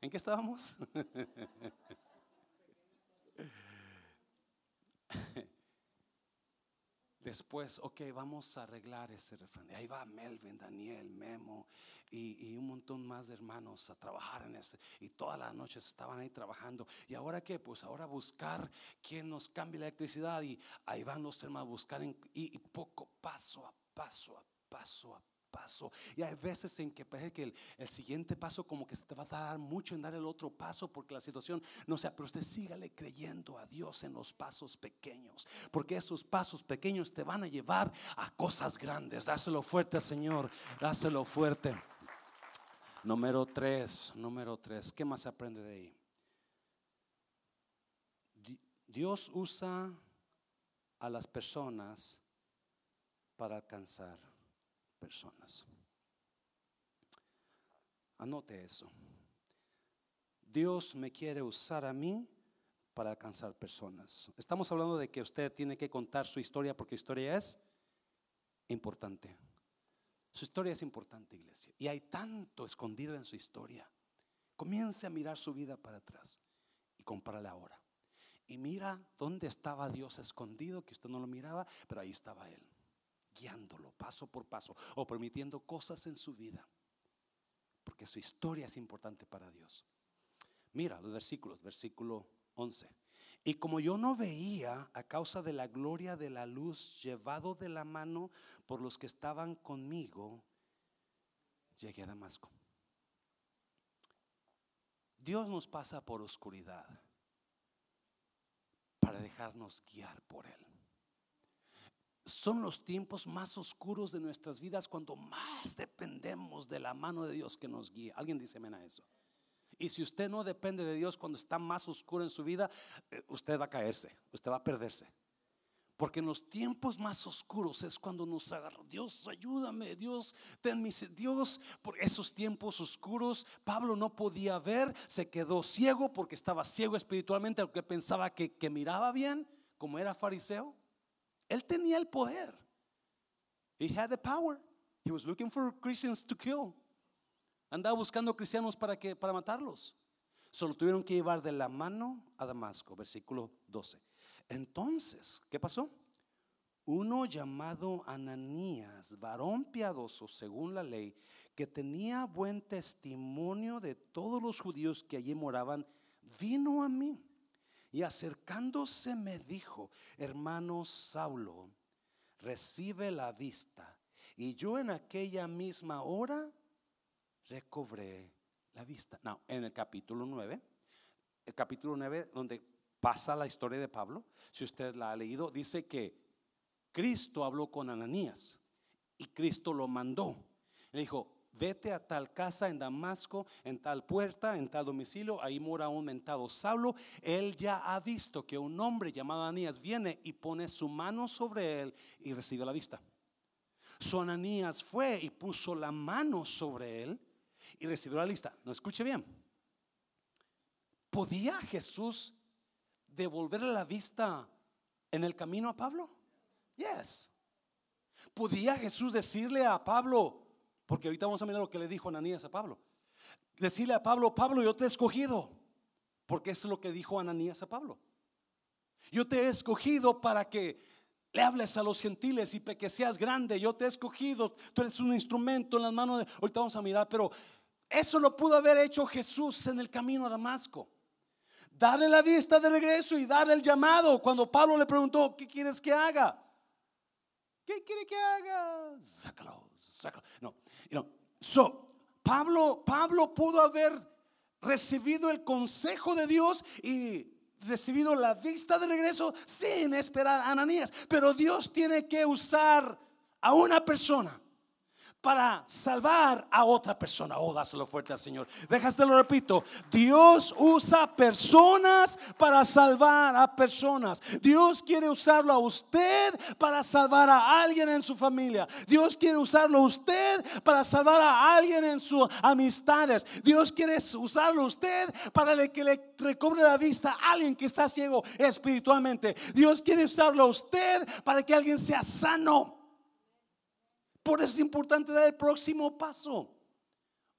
¿En qué estábamos? Después, ok, vamos a arreglar ese refrán. ahí va Melvin, Daniel, Memo y, un montón más de hermanos a trabajar en ese. Y todas las noches estaban ahí trabajando. ¿Y ahora qué? Pues ahora buscar quién nos cambie la electricidad. Y ahí van los hermanos a buscar y, y poco, paso a paso, a paso a paso. Y hay veces en que parece que el, siguiente paso como que se te va a dar mucho en dar el otro paso porque la situación no sea, pero usted sígale creyendo a Dios en los pasos pequeños, porque esos pasos pequeños te van a llevar a cosas grandes. Dáselo fuerte, Señor, dáselo fuerte. Número tres, número tres, ¿qué más aprende de ahí? Dios usa a las personas para alcanzar personas. Anote eso. Dios me quiere usar a mí para alcanzar personas. Estamos hablando de que usted tiene que contar su historia porque historia es importante. Su historia es importante, iglesia. Y hay tanto escondido en su historia. Comience a mirar su vida para atrás y compárala ahora. Y mira dónde estaba Dios escondido, que usted no lo miraba, pero ahí estaba Él guiándolo paso por paso o permitiendo cosas en su vida. Porque su historia es importante para Dios. Mira los versículos, versículo 11. Y como yo no veía a causa de la gloria de la luz llevado de la mano por los que estaban conmigo, llegué a Damasco. Dios nos pasa por oscuridad para dejarnos guiar por Él son los tiempos más oscuros de nuestras vidas cuando más dependemos de la mano de Dios que nos guía. Alguien dice amén a eso. Y si usted no depende de Dios cuando está más oscuro en su vida, eh, usted va a caerse, usted va a perderse. Porque en los tiempos más oscuros es cuando nos agarra. Dios, ayúdame, Dios, ten Dios, por esos tiempos oscuros, Pablo no podía ver, se quedó ciego porque estaba ciego espiritualmente, aunque pensaba que, que miraba bien, como era fariseo. Él tenía el poder. He had the power. He was looking for Christians to kill. Andaba buscando cristianos para que para matarlos. Solo tuvieron que llevar de la mano a Damasco, versículo 12. Entonces, ¿qué pasó? Uno llamado Ananías, varón piadoso según la ley, que tenía buen testimonio de todos los judíos que allí moraban, vino a mí y acercándose me dijo, hermano Saulo, recibe la vista. Y yo en aquella misma hora recobré la vista. No, en el capítulo 9, el capítulo 9 donde pasa la historia de Pablo, si usted la ha leído, dice que Cristo habló con Ananías y Cristo lo mandó. Le dijo, vete a tal casa en Damasco, en tal puerta, en tal domicilio, ahí mora un mentado Saulo. Él ya ha visto que un hombre llamado Ananías viene y pone su mano sobre él y recibe la vista. Su Ananías fue y puso la mano sobre él y recibió la lista. No escuche bien. ¿Podía Jesús devolverle la vista en el camino a Pablo? Yes. ¿Podía Jesús decirle a Pablo, porque ahorita vamos a mirar lo que le dijo Ananías a Pablo, decirle a Pablo, Pablo, yo te he escogido, porque es lo que dijo Ananías a Pablo. Yo te he escogido para que le hables a los gentiles y que seas grande. Yo te he escogido, tú eres un instrumento en las manos de... Ahorita vamos a mirar, pero eso lo pudo haber hecho Jesús en el camino a Damasco. Darle la vista de regreso y dar el llamado. Cuando Pablo le preguntó, ¿qué quieres que haga? ¿Qué quiere que haga? Sácalo, sácalo. No. So, Pablo, Pablo pudo haber recibido el consejo de Dios y recibido la vista de regreso sin esperar a Ananías. Pero Dios tiene que usar a una persona para salvar a otra persona. Oh, dáselo fuerte al Señor. Déjate lo repito. Dios usa personas para salvar a personas. Dios quiere usarlo a usted para salvar a alguien en su familia. Dios quiere usarlo a usted para salvar a alguien en sus amistades. Dios quiere usarlo a usted para que le recobre la vista a alguien que está ciego espiritualmente. Dios quiere usarlo a usted para que alguien sea sano. Por eso es importante dar el próximo paso.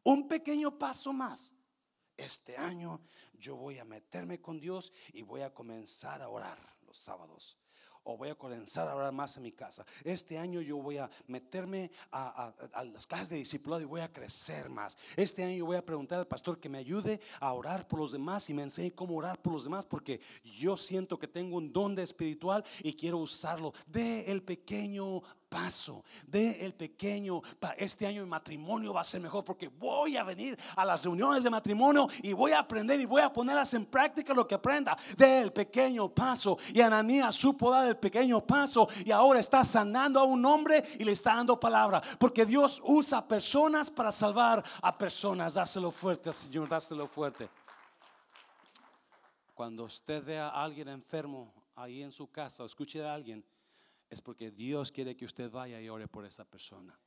Un pequeño paso más. Este año yo voy a meterme con Dios y voy a comenzar a orar los sábados o voy a comenzar a orar más en mi casa. Este año yo voy a meterme a, las clases de discipulado y voy a crecer más. Este año voy a preguntar al pastor que me ayude a orar por los demás y me enseñe cómo orar por los demás porque yo siento que tengo un don de espiritual y quiero usarlo. De el pequeño paso, de el pequeño. Este año mi matrimonio va a ser mejor porque voy a venir a las reuniones de matrimonio y voy a aprender y voy a ponerlas en práctica lo que aprenda. Del pequeño paso. Y Ananías supo dar el pequeño paso y ahora está sanando a un hombre y le está dando palabra. Porque Dios usa personas para salvar a personas. Dáselo fuerte, Señor, dáselo fuerte. Cuando usted vea a alguien enfermo ahí en su casa, o escuche a alguien es porque Dios quiere que usted vaya y ore por esa persona.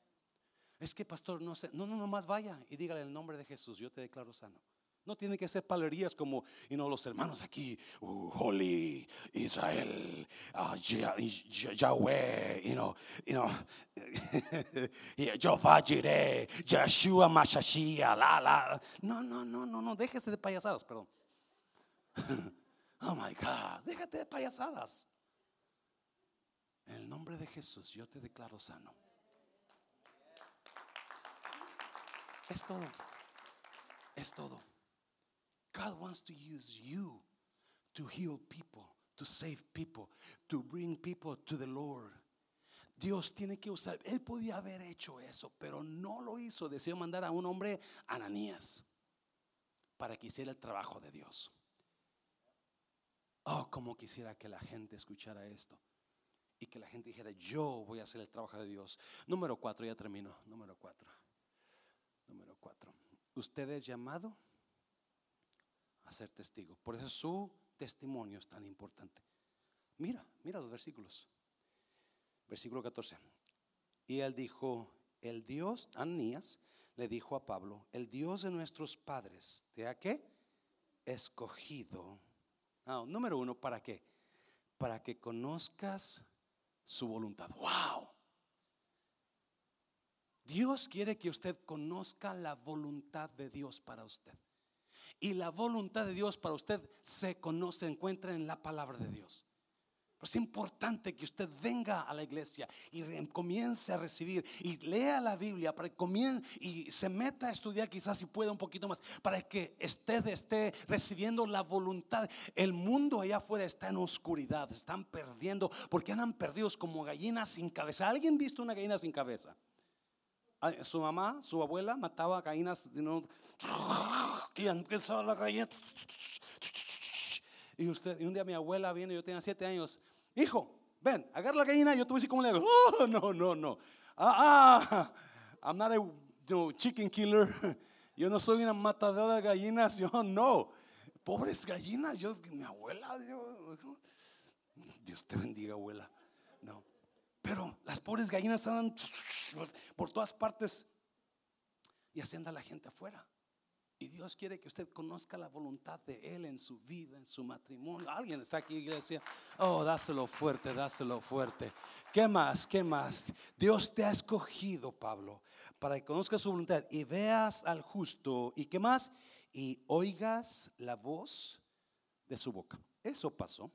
Es que pastor, no sé, no, no, no más vaya y dígale el nombre de Jesús, yo te declaro sano. No tiene que ser palerías como y no los hermanos aquí, uh, Holy Israel, uh, Yahweh, you know, you know, Jehová Yeshua Mashashia, la la. No, no, no, no, no, déjese de payasadas, perdón. oh my God, déjate de payasadas. En el nombre de Jesús yo te declaro sano. Es todo. Es todo. God wants to use you to heal people, to save people, to bring people to the Lord. Dios tiene que usar. Él podía haber hecho eso, pero no lo hizo. Decidió mandar a un hombre, Ananías, para que hiciera el trabajo de Dios. Oh, como quisiera que la gente escuchara esto y que la gente dijera, yo voy a hacer el trabajo de Dios. Número cuatro, ya termino. Número cuatro. Número cuatro. Usted es llamado a ser testigo. Por eso su testimonio es tan importante. Mira, mira los versículos. Versículo 14. Y él dijo, el Dios, Anías, le dijo a Pablo, el Dios de nuestros padres, ¿te ha qué? Escogido. Ah, número uno, ¿para qué? Para que conozcas su voluntad. ¡Wow! Dios quiere que usted conozca la voluntad de Dios para usted. Y la voluntad de Dios para usted se conoce, se encuentra en la palabra de Dios. Es importante que usted venga a la iglesia y comience a recibir y lea la Biblia para que comience y se meta a estudiar quizás si pueda un poquito más para que usted esté recibiendo la voluntad. El mundo allá afuera está en oscuridad, están perdiendo porque andan perdidos como gallinas sin cabeza. ¿Alguien visto una gallina sin cabeza? Su mamá, su abuela mataba gallinas, you la gallina. Y usted, y un día mi abuela viene, yo tenía siete años, hijo, ven, agarra la gallina, yo te voy a decir cómo le hago. Oh, no, no, no. Ah, ah, I'm not a chicken killer. Yo no soy una matadora de gallinas, yo no. Pobres gallinas, yo, mi abuela, Dios te bendiga, abuela. No. Pero las pobres gallinas andan por todas partes y así anda la gente afuera. Dios quiere que usted conozca la voluntad de Él en su vida, en su matrimonio. Alguien está aquí, iglesia. Oh, dáselo fuerte, dáselo fuerte. ¿Qué más? ¿Qué más? Dios te ha escogido, Pablo, para que conozcas su voluntad y veas al justo. ¿Y qué más? Y oigas la voz de su boca. Eso pasó.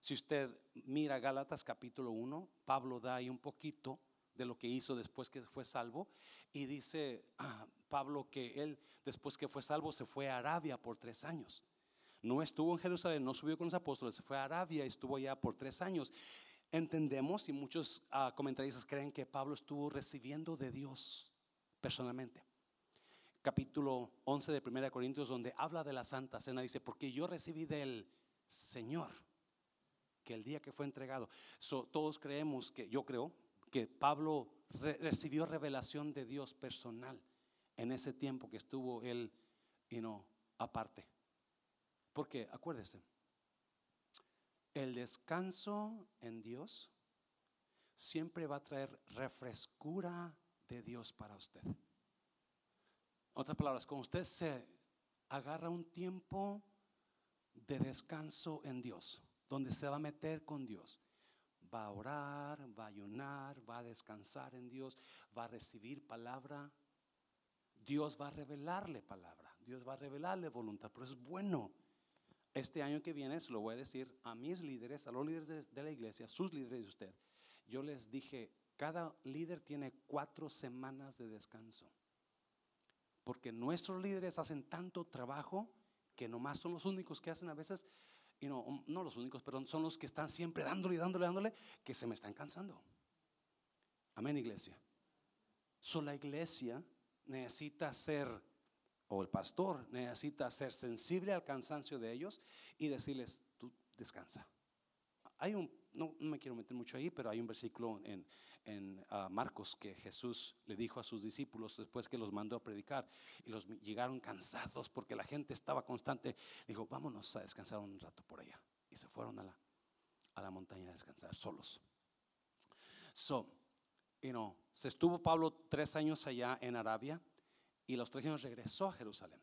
Si usted mira Gálatas capítulo 1, Pablo da ahí un poquito de lo que hizo después que fue salvo y dice ah, Pablo que él después que fue salvo se fue a Arabia por tres años. No estuvo en Jerusalén, no subió con los apóstoles, se fue a Arabia y estuvo allá por tres años. Entendemos y muchos uh, comentaristas creen que Pablo estuvo recibiendo de Dios personalmente. Capítulo 11 de 1 Corintios donde habla de la Santa Cena dice, porque yo recibí del Señor que el día que fue entregado. todos creemos que, yo creo, que Pablo recibió revelación de Dios personal en ese tiempo que estuvo él, y no aparte. Porque acuérdese, el descanso en Dios siempre va a traer refrescura de Dios para usted. Otras palabras, cuando usted se agarra un tiempo de descanso en Dios, donde se va a meter con Dios, va a orar, va a ayunar, va a descansar en Dios, va a recibir palabra. Dios va a revelarle palabra, Dios va a revelarle voluntad, pero es bueno. Este año que viene, se lo voy a decir a mis líderes, a los líderes de la iglesia, sus líderes de usted. Yo les dije, cada líder tiene cuatro semanas de descanso. Porque nuestros líderes hacen tanto trabajo que nomás son los únicos que hacen a veces y no, um, no los únicos, pero son los que están siempre dándole, dándole, dándole, que se me están cansando. Amén, iglesia. So la iglesia necesita ser, o el pastor necesita ser sensible al cansancio de ellos y decirles, tú descansa. Hay un, no, me quiero meter mucho ahí, pero hay un versículo en, en ah, Marcos que Jesús le dijo a sus discípulos después que los mandó a predicar y los llegaron cansados porque la gente estaba constante. Dijo, vámonos a descansar un rato por allá. Y se fueron a la, a la montaña a descansar solos. So, you know, se estuvo Pablo tres años allá en Arabia y los tres años regresó a Jerusalén.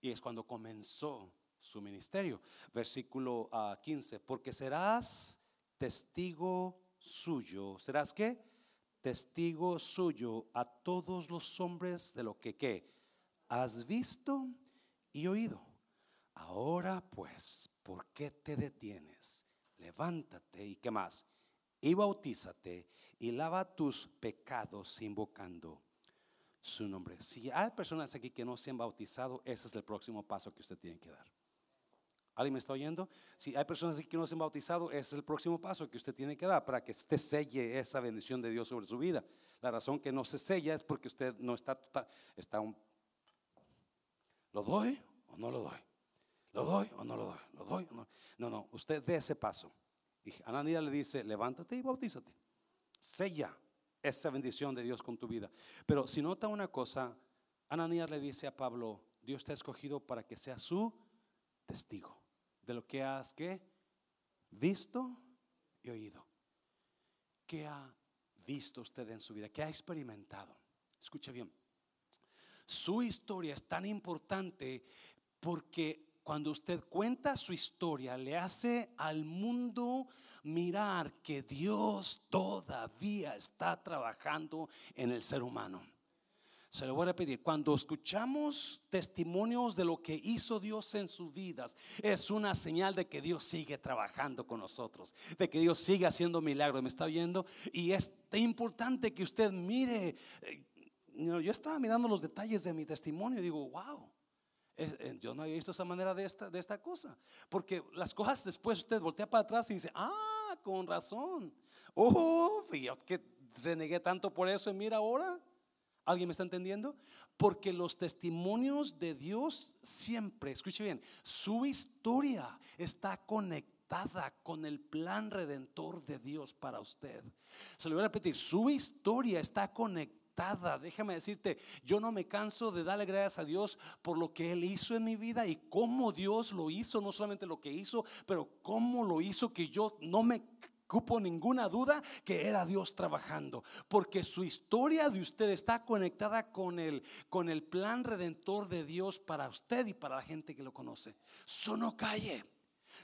Y es cuando comenzó su ministerio. Versículo 15, ah, porque serás testigo suyo. ¿Serás qué? Testigo suyo a todos los hombres de lo que qué has visto y oído. Ahora pues, ¿por qué te detienes? Levántate y qué más? Y bautízate y lava tus pecados invocando su nombre. Si hay personas aquí que no se han bautizado, ese es el próximo paso que usted tiene que dar. ¿Alguien me está oyendo? Si hay personas que no se han bautizado, ese es el próximo paso que usted tiene que dar para que usted selle esa bendición de Dios sobre su vida. La razón que no se sella es porque usted no está total, está un... ¿Lo doy o no lo doy? ¿Lo doy o no lo doy? ¿Lo doy o no? No, no, usted dé ese paso. Y Ananías le dice, levántate y bautízate. Sella esa bendición de Dios con tu vida. Pero si nota una cosa, Ananías le dice a Pablo, Dios te ha escogido para que sea su testigo de lo que has visto y oído. ¿Qué ha visto usted en su vida? ¿Qué ha experimentado? Escuche bien. Su historia es tan importante porque cuando usted cuenta su historia, le hace al mundo mirar que Dios todavía está trabajando en el ser humano. Se lo voy a repetir, cuando escuchamos testimonios de lo que hizo Dios en sus vidas, es una señal de que Dios sigue trabajando con nosotros, de que Dios sigue haciendo milagros. ¿Me está oyendo? Y es importante que usted mire. Eh, yo estaba mirando los detalles de mi testimonio y digo, wow. Eh, yo no había visto esa manera de esta, de esta cosa. Porque las cosas después usted voltea para atrás y dice, ah, con razón. Oh, que renegué tanto por eso y mira ahora. ¿Alguien me está entendiendo? Porque los testimonios de Dios siempre, escuche bien, su historia está conectada con el plan redentor de Dios para usted. Se lo voy a repetir, su historia está conectada. Déjame decirte, yo no me canso de darle gracias a Dios por lo que Él hizo en mi vida y cómo Dios lo hizo, no solamente lo que hizo, pero cómo lo hizo que yo no me cupo ninguna duda que era Dios trabajando, porque su historia de usted está conectada con el, con el plan redentor de Dios para usted y para la gente que lo conoce. Solo calle,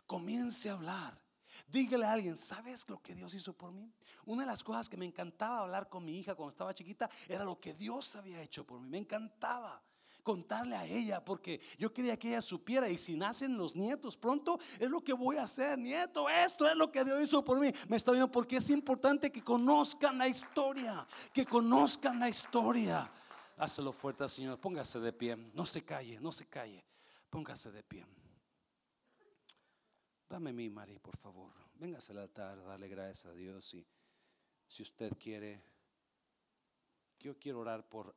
comience a hablar. Dígale a alguien, ¿sabes lo que Dios hizo por mí? Una de las cosas que me encantaba hablar con mi hija cuando estaba chiquita era lo que Dios había hecho por mí. Me encantaba contarle a ella porque yo quería que ella supiera y si nacen los nietos pronto es lo que voy a hacer, nieto, esto es lo que Dios hizo por mí. Me está viendo porque es importante que conozcan la historia, que conozcan la historia. Hácelo fuerte, Señor. Póngase de pie. No se calle, no se calle. Póngase de pie. Dame mi María, por favor. Véngase al altar, dale gracias a Dios. Y si usted quiere, yo quiero orar por